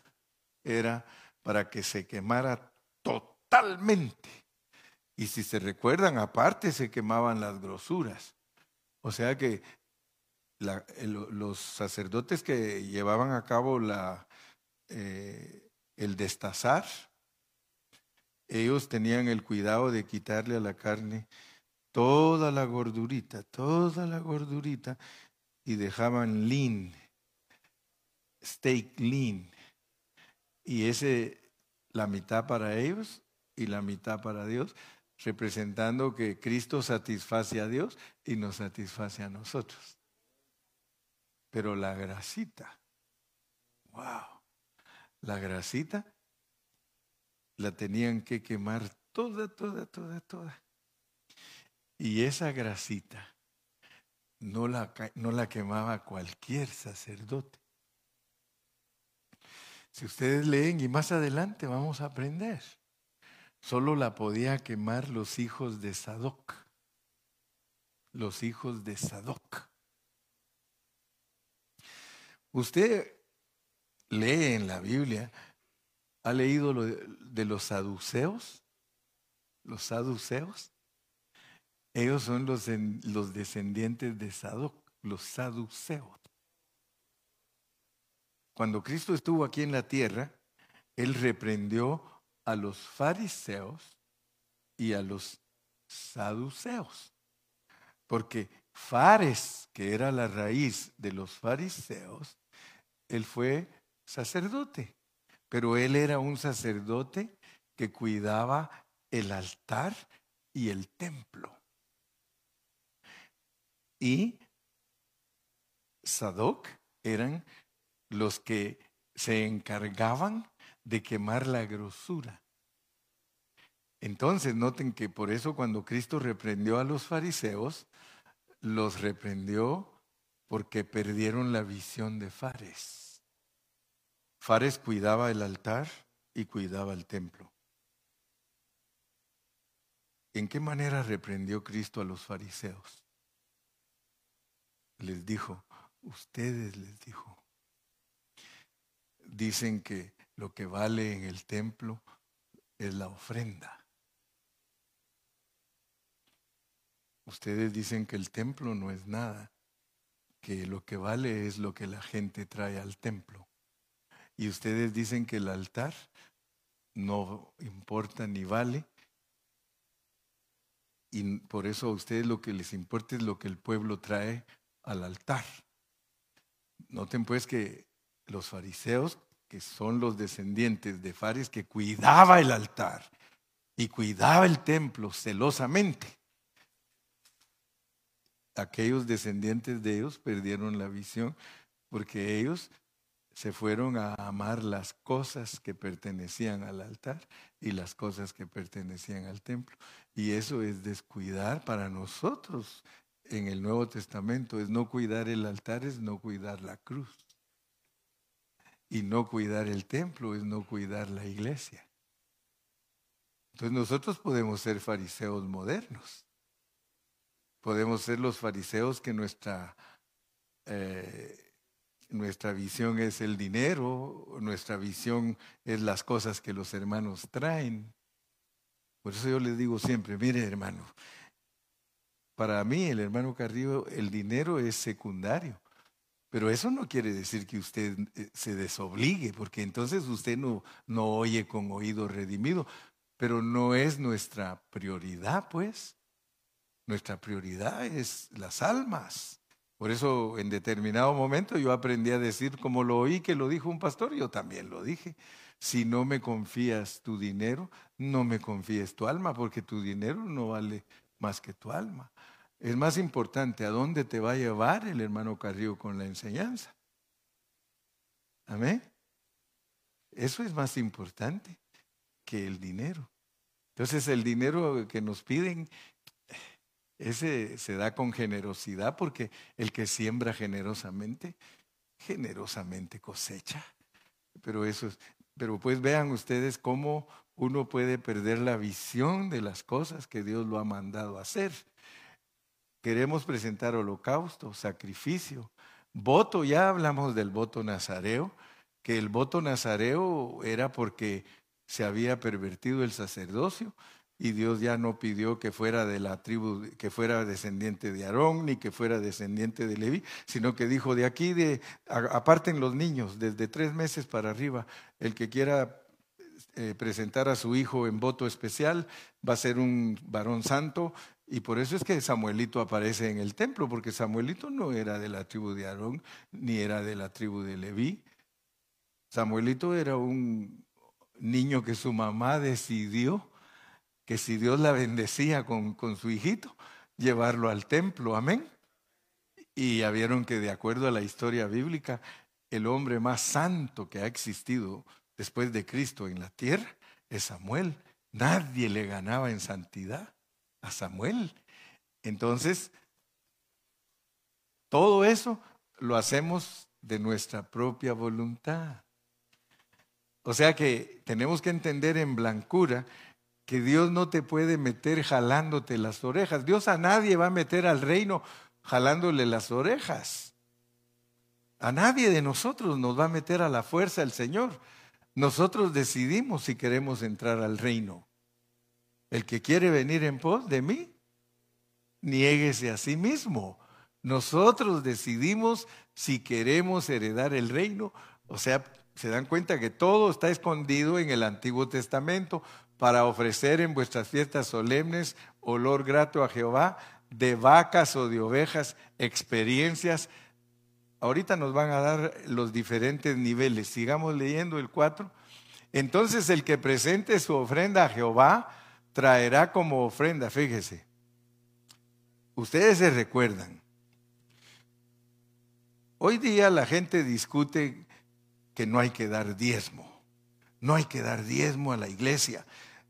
era para que se quemara totalmente. Y si se recuerdan, aparte se quemaban las grosuras. O sea que los sacerdotes que llevaban a cabo eh, el destazar, ellos tenían el cuidado de quitarle a la carne toda la gordurita, toda la gordurita, y dejaban lean, steak lean. Y ese, la mitad para ellos y la mitad para Dios, representando que Cristo satisface a Dios y nos satisface a nosotros. Pero la grasita, wow, la grasita la tenían que quemar toda, toda, toda, toda. Y esa grasita no la, no la quemaba cualquier sacerdote. Si ustedes leen y más adelante vamos a aprender, solo la podía quemar los hijos de Sadoc. Los hijos de Sadoc. Usted lee en la Biblia ¿Ha leído lo de, los saduceos? Los saduceos. Ellos son los, los descendientes de Sadoc, los saduceos. Cuando Cristo estuvo aquí en la tierra, Él reprendió a los fariseos y a los saduceos. Porque Fares, que era la raíz de los fariseos, él fue sacerdote pero él era un sacerdote que cuidaba el altar y el templo. Y Sadoc eran los que se encargaban de quemar la grosura. Entonces, noten que por eso cuando Cristo reprendió a los fariseos, los reprendió porque perdieron la visión de Fares. Fares cuidaba el altar y cuidaba el templo. ¿En qué manera reprendió Cristo a los fariseos? Les dijo, ustedes les dijo, dicen que lo que vale en el templo es la ofrenda. Ustedes dicen que el templo no es nada, que lo que vale es lo que la gente trae al templo. Y ustedes dicen que el altar no importa ni vale. Y por eso a ustedes lo que les importa es lo que el pueblo trae al altar. Noten pues que los fariseos, que son los descendientes de Fares, que cuidaba el altar y cuidaba el templo celosamente, aquellos descendientes de ellos perdieron la visión porque ellos se fueron a amar las cosas que pertenecían al altar y las cosas que pertenecían al templo. Y eso es descuidar para nosotros en el Nuevo Testamento, es no cuidar el altar, es no cuidar la cruz. Y no cuidar el templo es no cuidar la iglesia. Entonces nosotros podemos ser fariseos modernos. Podemos ser los fariseos que nuestra, eh, nuestra visión es el dinero, nuestra visión es las cosas que los hermanos traen. Por eso yo les digo siempre, mire hermano, para mí el hermano Carrillo el dinero es secundario. Pero eso no quiere decir que usted eh, se desobligue, porque entonces usted no, no oye con oído redimido. Pero no es nuestra prioridad, pues. Nuestra prioridad es las almas. Por eso en determinado momento yo aprendí a decir, como lo oí que lo dijo un pastor, yo también lo dije. Si no me confías tu dinero, no me confíes tu alma, porque tu dinero no vale más que tu alma. Es más importante a dónde te va a llevar el hermano Carrillo con la enseñanza. Amén. Eso es más importante que el dinero. Entonces el dinero que nos piden ese se da con generosidad porque el que siembra generosamente, generosamente cosecha. Pero eso es, pero pues vean ustedes cómo uno puede perder la visión de las cosas que Dios lo ha mandado hacer. Queremos presentar holocausto, sacrificio, voto, ya hablamos del voto nazareo, que el voto nazareo era porque se había pervertido el sacerdocio y Dios ya no pidió que fuera de la tribu, que fuera descendiente de Aarón, ni que fuera descendiente de Leví, sino que dijo, de aquí de, aparten los niños, desde tres meses para arriba, el que quiera eh, presentar a su hijo en voto especial va a ser un varón santo, y por eso es que Samuelito aparece en el templo, porque Samuelito no era de la tribu de Aarón, ni era de la tribu de Leví. Samuelito era un niño que su mamá decidió que si Dios la bendecía con, con su hijito, llevarlo al templo, amén. Y ya vieron que de acuerdo a la historia bíblica, el hombre más santo que ha existido después de Cristo en la tierra es Samuel. Nadie le ganaba en santidad a Samuel. Entonces, todo eso lo hacemos de nuestra propia voluntad. O sea que tenemos que entender en blancura que Dios no te puede meter jalándote las orejas. Dios a nadie va a meter al reino jalándole las orejas. A nadie de nosotros nos va a meter a la fuerza el Señor. Nosotros decidimos si queremos entrar al reino. El que quiere venir en pos de mí, niéguese a sí mismo. Nosotros decidimos si queremos heredar el reino. O sea, se dan cuenta que todo está escondido en el Antiguo Testamento para ofrecer en vuestras fiestas solemnes olor grato a Jehová, de vacas o de ovejas, experiencias. Ahorita nos van a dar los diferentes niveles. Sigamos leyendo el 4. Entonces el que presente su ofrenda a Jehová traerá como ofrenda, fíjese. Ustedes se recuerdan. Hoy día la gente discute que no hay que dar diezmo. No hay que dar diezmo a la iglesia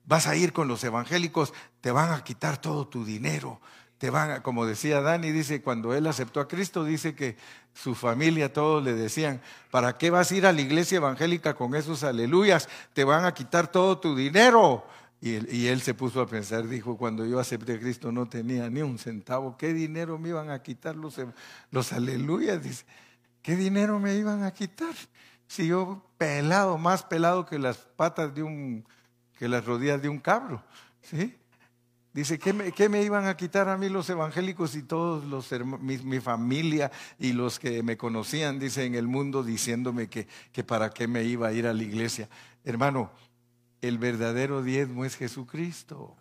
vas a ir con los evangélicos, te van a quitar todo tu dinero. Te van a, como decía Dani, dice, cuando él aceptó a Cristo, dice que su familia, todos le decían, ¿para qué vas a ir a la iglesia evangélica con esos aleluyas? Te van a quitar todo tu dinero. Y él, se puso a pensar, dijo, cuando yo acepté a Cristo no tenía ni un centavo, ¿qué dinero me iban a quitar los, los aleluyas? Dice, ¿qué dinero me iban a quitar? Si yo pelado, más pelado que las patas de un, que las rodillas de un cabro, ¿sí? Dice, ¿qué me, ¿qué me, iban a quitar a mí los evangélicos y todos los mi, mi, familia y los que me conocían, dice, en el mundo, diciéndome que, que para qué me iba a ir a la iglesia? Hermano, el verdadero diezmo es Jesucristo.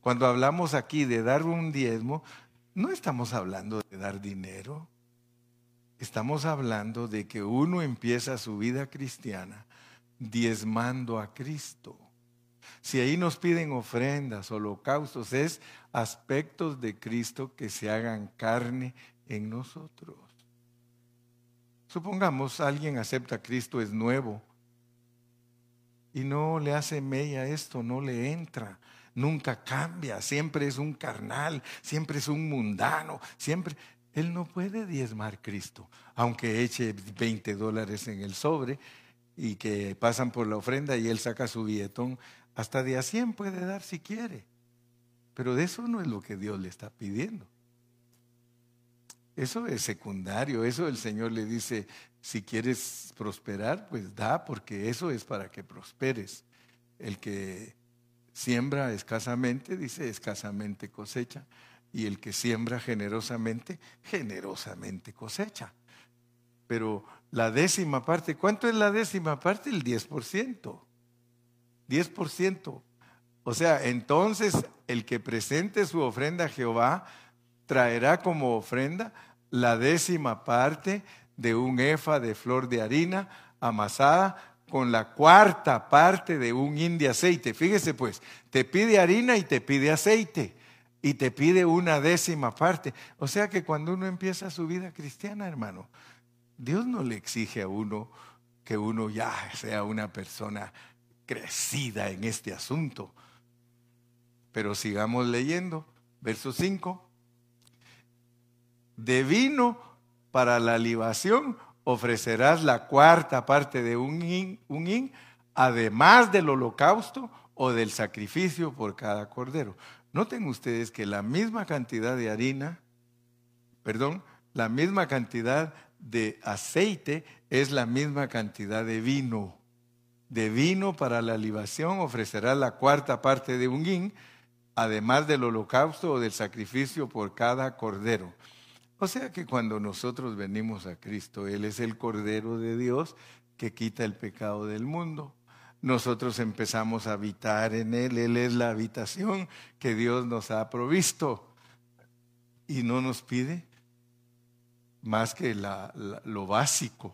Cuando hablamos aquí de dar un diezmo, no estamos hablando de dar dinero. Estamos hablando de que uno empieza su vida cristiana diezmando a Cristo. Si ahí nos piden ofrendas, holocaustos, es aspectos de Cristo que se hagan carne en nosotros. Supongamos alguien acepta a Cristo, es nuevo, y no le hace mella esto, no le entra, nunca cambia, siempre es un carnal, siempre es un mundano, siempre... Él no puede diezmar Cristo, aunque eche 20 dólares en el sobre y que pasan por la ofrenda y él saca su billetón, hasta de a 100 puede dar si quiere. Pero de eso no es lo que Dios le está pidiendo. Eso es secundario, eso el Señor le dice, si quieres prosperar, pues da, porque eso es para que prosperes. El que siembra escasamente, dice, escasamente cosecha. Y el que siembra generosamente, generosamente cosecha. Pero la décima parte, ¿cuánto es la décima parte? El 10%. 10%. O sea, entonces el que presente su ofrenda a Jehová traerá como ofrenda la décima parte de un efa de flor de harina amasada con la cuarta parte de un hin de aceite. Fíjese pues, te pide harina y te pide aceite y te pide una décima parte. O sea que cuando uno empieza su vida cristiana, hermano, Dios no le exige a uno que uno ya sea una persona crecida en este asunto. Pero sigamos leyendo, verso 5. De vino para la libación ofrecerás la cuarta parte de un hin, además del holocausto o del sacrificio por cada cordero. Noten ustedes que la misma cantidad de harina, perdón, la misma cantidad de aceite es la misma cantidad de vino. De vino para la libación ofrecerás la cuarta parte de un hin, además del holocausto o del sacrificio por cada cordero. O sea que cuando nosotros venimos a Cristo, Él es el Cordero de Dios que quita el pecado del mundo. Nosotros empezamos a habitar en Él, Él es la habitación que Dios nos ha provisto y no nos pide más que lo básico.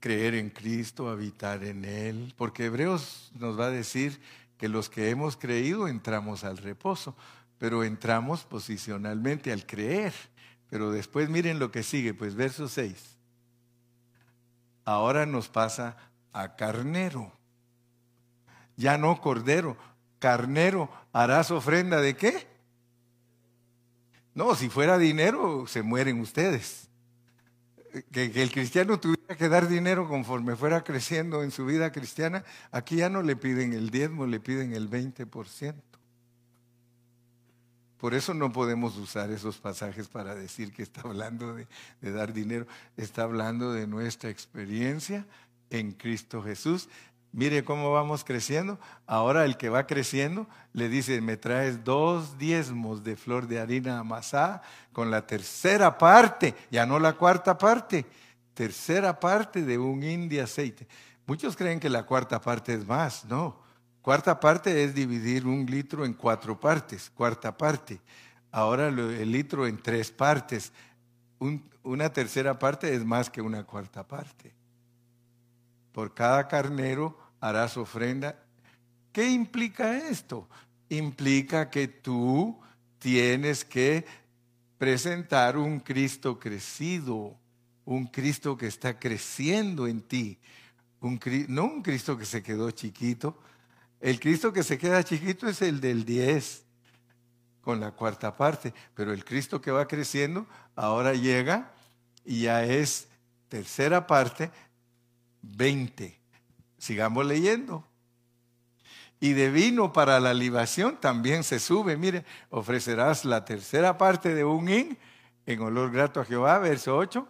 Creer en Cristo, habitar en Él, porque Hebreos nos va a decir que los que hemos creído entramos al reposo pero entramos posicionalmente al creer. Pero después miren lo que sigue, pues verso 6. Ahora nos pasa a carnero. Ya no cordero, carnero, harás ofrenda de qué? No, si fuera dinero, se mueren ustedes. Que, que, el cristiano tuviera que dar dinero conforme fuera creciendo en su vida cristiana, aquí ya no le piden el diezmo, le piden el 20%. Por eso no podemos usar esos pasajes para decir que está hablando de, dar dinero. Está hablando de nuestra experiencia en Cristo Jesús. Mire cómo vamos creciendo. Ahora el que va creciendo le dice, me traes dos diezmos de flor de harina amasada con la tercera parte, ya no la cuarta parte, tercera parte de un de aceite. Muchos creen que la cuarta parte es más, no. Cuarta parte es dividir un litro en cuatro partes, cuarta parte. Ahora el litro en tres partes. una tercera parte es más que una cuarta parte. Por cada carnero harás ofrenda. ¿Qué implica esto? Implica que tú tienes que presentar un Cristo crecido, un Cristo que está creciendo en ti, un, no un Cristo que se quedó chiquito, el Cristo que se queda chiquito es el del 10 con la cuarta parte, pero el Cristo que va creciendo ahora llega y ya es tercera parte, 20. Sigamos leyendo. Y de vino para la libación también se sube. Mire, ofrecerás la tercera parte de un hin en olor grato a Jehová, verso 8.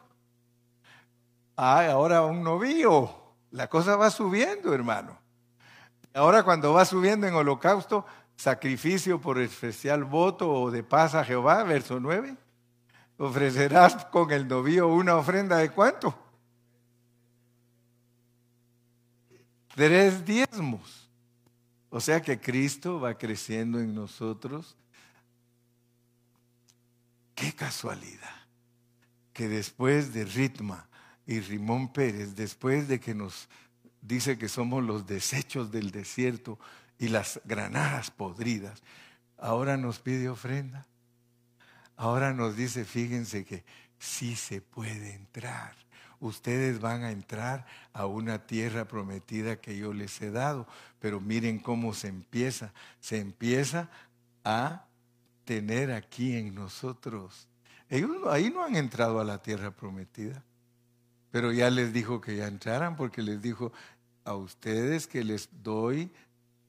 Ah, ahora un novío. La cosa va subiendo, hermano. Ahora cuando va subiendo en holocausto, sacrificio por especial voto o de paz a Jehová, verso 9. Ofrecerás con el novío una ofrenda de cuánto? Tres diezmos. O sea que Cristo va creciendo en nosotros. Qué casualidad que después de Ritma y Rimón Pérez, después de que nos dice que somos los desechos del desierto y las granadas podridas, ahora nos pide ofrenda. Ahora nos dice, fíjense que sí se puede entrar. Ustedes van a entrar a una tierra prometida que yo les he dado, pero miren cómo se empieza. Se empieza a tener aquí en nosotros. Ellos ahí no han entrado a la tierra prometida, pero ya les dijo que ya entraran porque les dijo a ustedes que les doy,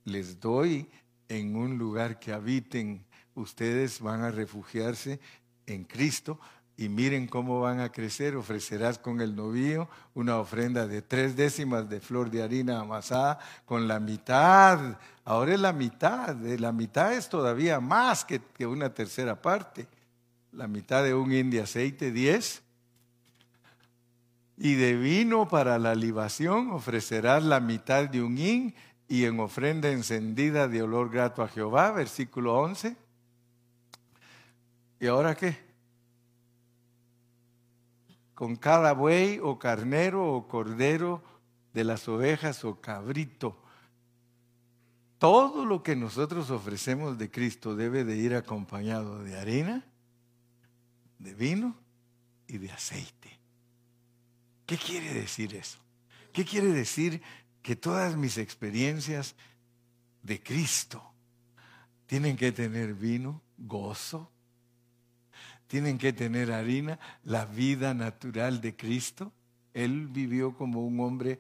les doy en un lugar que habiten ustedes van a refugiarse en Cristo y miren cómo van a crecer. Ofrecerás con el novío una ofrenda de tres décimas de flor de harina amasada con la mitad. Ahora es la mitad, la mitad es todavía más que, que una tercera parte. La mitad de un hin de aceite, diez. Y de vino para la libación ofrecerás la mitad de un hin y en ofrenda encendida de olor grato a Jehová, versículo 11 ¿Y ahora qué? Con cada buey o carnero o cordero de las ovejas o cabrito. Todo lo que nosotros ofrecemos de Cristo debe de ir acompañado de harina, de vino y de aceite. ¿Qué quiere decir eso? ¿Qué quiere decir que todas mis experiencias de Cristo tienen que tener vino, gozo, tienen que tener harina, la vida natural de Cristo. Él vivió como un hombre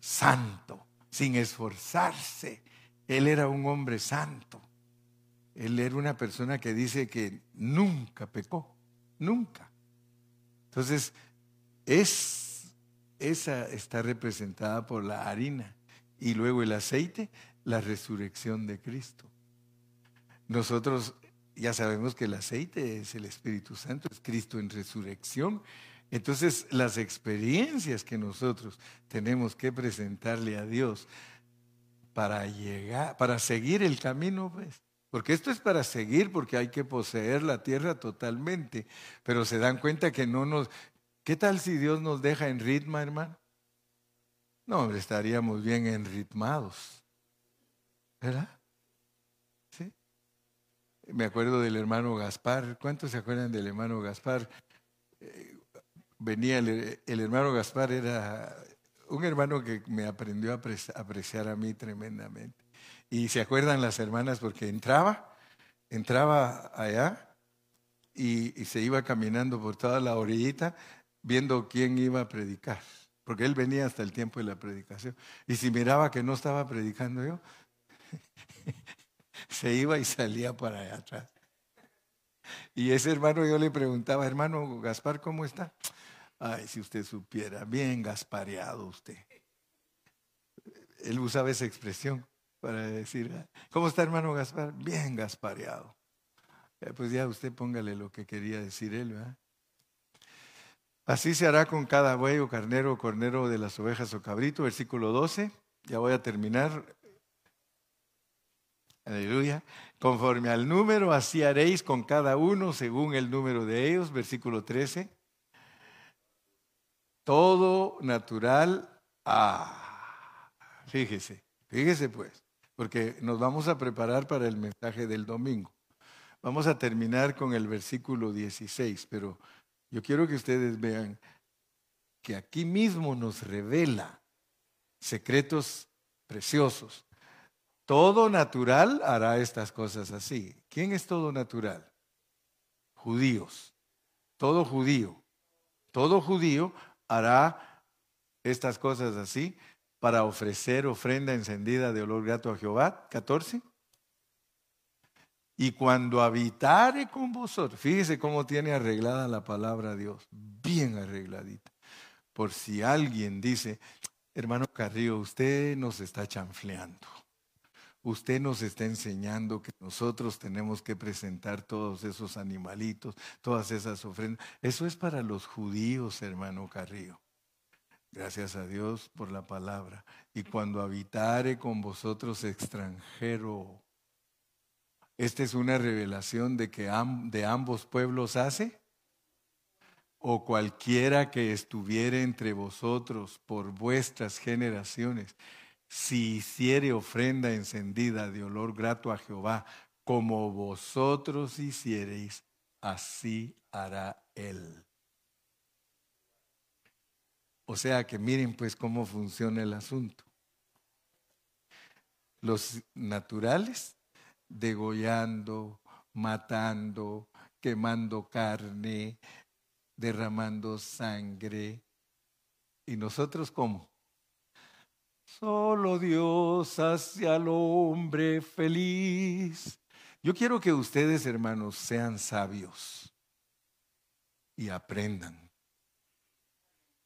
santo, sin esforzarse. Él era un hombre santo. Él era una persona que dice que nunca pecó, nunca. Entonces, es, esa está representada por la harina y luego el aceite, la resurrección de Cristo. Nosotros ya sabemos que el aceite es el Espíritu Santo, es Cristo en resurrección. Entonces, las experiencias que nosotros tenemos que presentarle a Dios para llegar, para seguir el camino, pues, porque esto es para seguir, porque hay que poseer la tierra totalmente, pero se dan cuenta que no nos... ¿Qué tal si Dios nos deja en ritmo, hermano? No, estaríamos bien enritmados, ¿verdad? Me acuerdo del hermano Gaspar. ¿Cuántos se acuerdan del hermano Gaspar? Eh, venía el, hermano Gaspar, era un hermano que me aprendió a apreciar a mí tremendamente. Y se acuerdan las hermanas porque entraba, entraba allá y, se iba caminando por toda la orillita viendo quién iba a predicar. Porque él venía hasta el tiempo de la predicación. Y si miraba que no estaba predicando yo, se iba y salía para allá atrás. Y ese hermano yo le preguntaba, hermano Gaspar, ¿cómo está? Ay, si usted supiera, bien gaspareado usted. Él usaba esa expresión para decir, ¿cómo está hermano Gaspar? Bien gaspareado. Pues ya usted póngale lo que quería decir él, ¿verdad? Así se hará con cada buey o carnero o cornero de las ovejas o cabrito, versículo 12. Ya voy a terminar. Aleluya. Conforme al número, así haréis con cada uno según el número de ellos. Versículo 13. Todo natural. Ah, fíjese, fíjese pues, porque nos vamos a preparar para el mensaje del domingo. Vamos a terminar con el versículo 16, pero yo quiero que ustedes vean que aquí mismo nos revela secretos preciosos. Todo natural hará estas cosas así. ¿Quién es todo natural? Judíos. Todo judío. Todo judío hará estas cosas así. para ofrecer ofrenda encendida de olor grato a Jehová. 14. Y cuando habitare con vosotros, fíjese cómo tiene arreglada la palabra Dios, bien arregladita. Por si alguien dice, hermano Carrillo, usted nos está chanfleando. Usted nos está enseñando que nosotros tenemos que presentar todos esos animalitos, todas esas ofrendas. Eso es para los judíos, hermano Carrillo. Gracias a Dios por la palabra. Y cuando habitare con vosotros extranjero, esta es una revelación de que de ambos pueblos hace. O cualquiera que estuviere entre vosotros por vuestras generaciones, si hiciere ofrenda encendida de olor grato a Jehová, como vosotros hiciereis, así hará él. O sea que miren pues cómo funciona el asunto. Los naturales degollando, matando, quemando carne, derramando sangre. ¿Y nosotros cómo? Solo Dios hace al hombre feliz. Yo quiero que ustedes, hermanos, sean sabios y aprendan.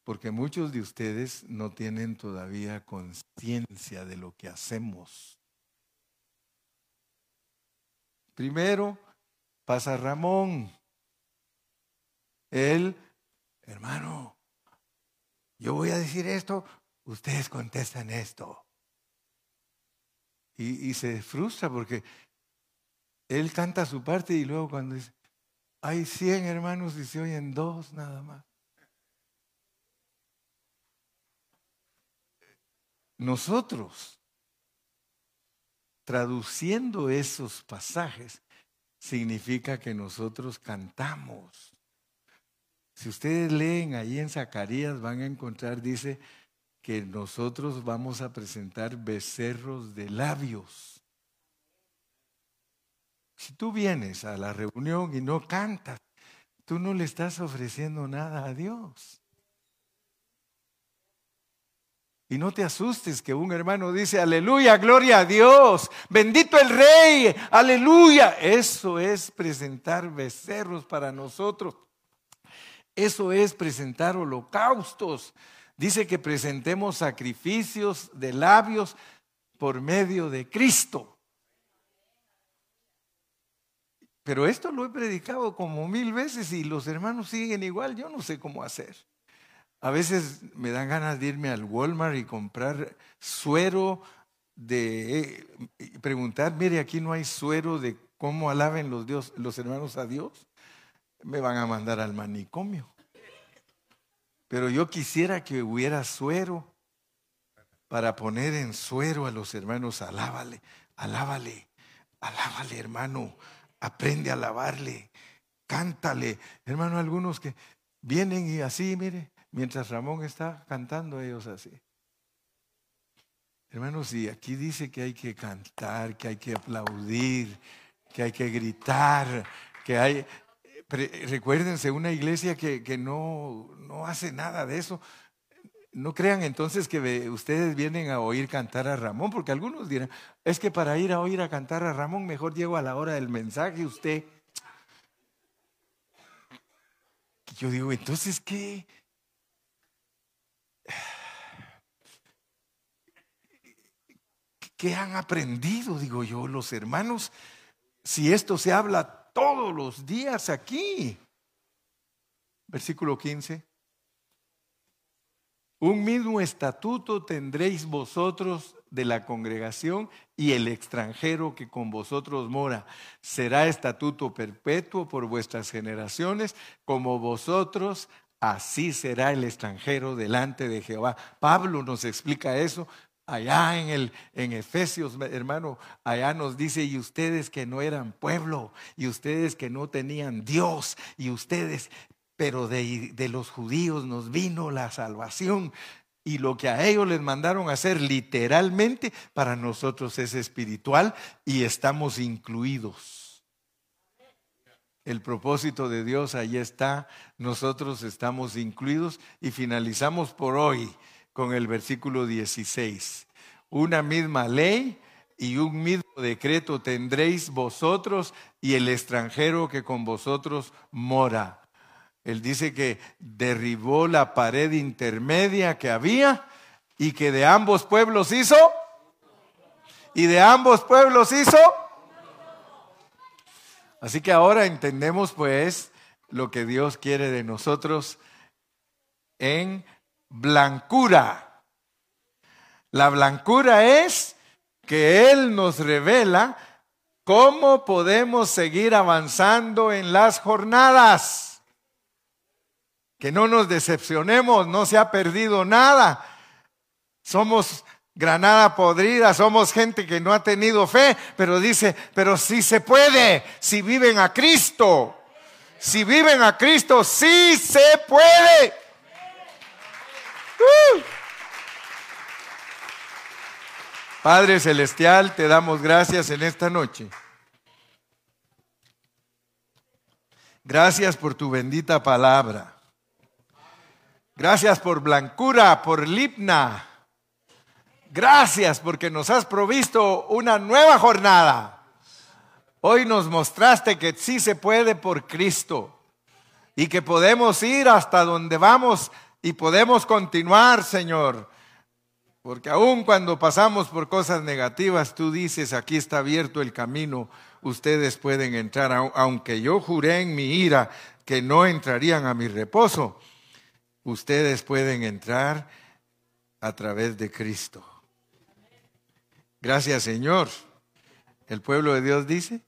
Porque muchos de ustedes no tienen todavía conciencia de lo que hacemos. Primero pasa Ramón. Él, hermano, yo voy a decir esto, ustedes contestan esto. Y, se frustra porque él canta su parte y luego cuando dice, hay 100 hermanos y se oyen dos nada más. Nosotros traduciendo esos pasajes, significa que nosotros cantamos. Si ustedes leen ahí en Zacarías, van a encontrar, dice, que nosotros vamos a presentar becerros de labios. Si tú vienes a la reunión y no cantas, tú no le estás ofreciendo nada a Dios. Y no te asustes que un hermano dice, aleluya, gloria a Dios, bendito el rey, aleluya. Eso es presentar becerros para nosotros. Eso es presentar holocaustos. Dice que presentemos sacrificios de labios por medio de Cristo. Pero esto lo he predicado como mil veces y los hermanos siguen igual. Yo no sé cómo hacer. A veces me dan ganas de irme al Walmart y comprar suero de preguntar, mire, aquí no hay suero de cómo alaben los, Dios, los hermanos a Dios. Me van a mandar al manicomio. Pero yo quisiera que hubiera suero para poner en suero a los hermanos, alábale, alábale, alábale, hermano, aprende a alabarle, cántale. Hermano, algunos que vienen y así, mire, Mientras Ramón está cantando, ellos así. Hermanos, y aquí dice que hay que cantar, que hay que aplaudir, que hay que gritar, que hay... Recuérdense, una iglesia que, que no, no hace nada de eso. No crean entonces que ustedes vienen a oír cantar a Ramón, porque algunos dirán, es que para ir a oír a cantar a Ramón mejor llego a la hora del mensaje usted. Yo digo, entonces, ¿qué? ¿Qué han aprendido, digo yo, los hermanos? Si esto se habla todos los días aquí. Versículo 15. Un mismo estatuto tendréis vosotros de la congregación y el extranjero que con vosotros mora. Será estatuto perpetuo por vuestras generaciones, como vosotros, así será el extranjero delante de Jehová. Pablo nos explica eso Allá en, el, en Efesios, hermano, allá nos dice, y ustedes que no eran pueblo, y ustedes que no tenían Dios, y ustedes, pero de, de los judíos nos vino la salvación. Y lo que a ellos les mandaron hacer literalmente, para nosotros es espiritual y estamos incluidos. El propósito de Dios ahí está, nosotros estamos incluidos y finalizamos por hoy con el versículo 16. Una misma ley y un mismo decreto tendréis vosotros y el extranjero que con vosotros mora. Él dice que derribó la pared intermedia que había y que de ambos pueblos hizo. Y de ambos pueblos hizo. Así que ahora entendemos pues lo que Dios quiere de nosotros en blancura. La blancura es que Él nos revela cómo podemos seguir avanzando en las jornadas. Que no nos decepcionemos, no se ha perdido nada. Somos granada podrida, somos gente que no ha tenido fe, pero dice, pero sí se puede, si viven a Cristo. Si viven a Cristo, sí se puede. Padre Celestial, te damos gracias en esta noche. Gracias por tu bendita palabra. Gracias por blancura, por lipna. Gracias porque nos has provisto una nueva jornada. Hoy nos mostraste que sí se puede por Cristo y que podemos ir hasta donde vamos y podemos continuar, Señor porque aun cuando pasamos por cosas negativas, tú dices, aquí está abierto el camino, ustedes pueden entrar, aunque yo juré en mi ira que no entrarían a mi reposo, ustedes pueden entrar a través de Cristo. Gracias Señor. El pueblo de Dios dice,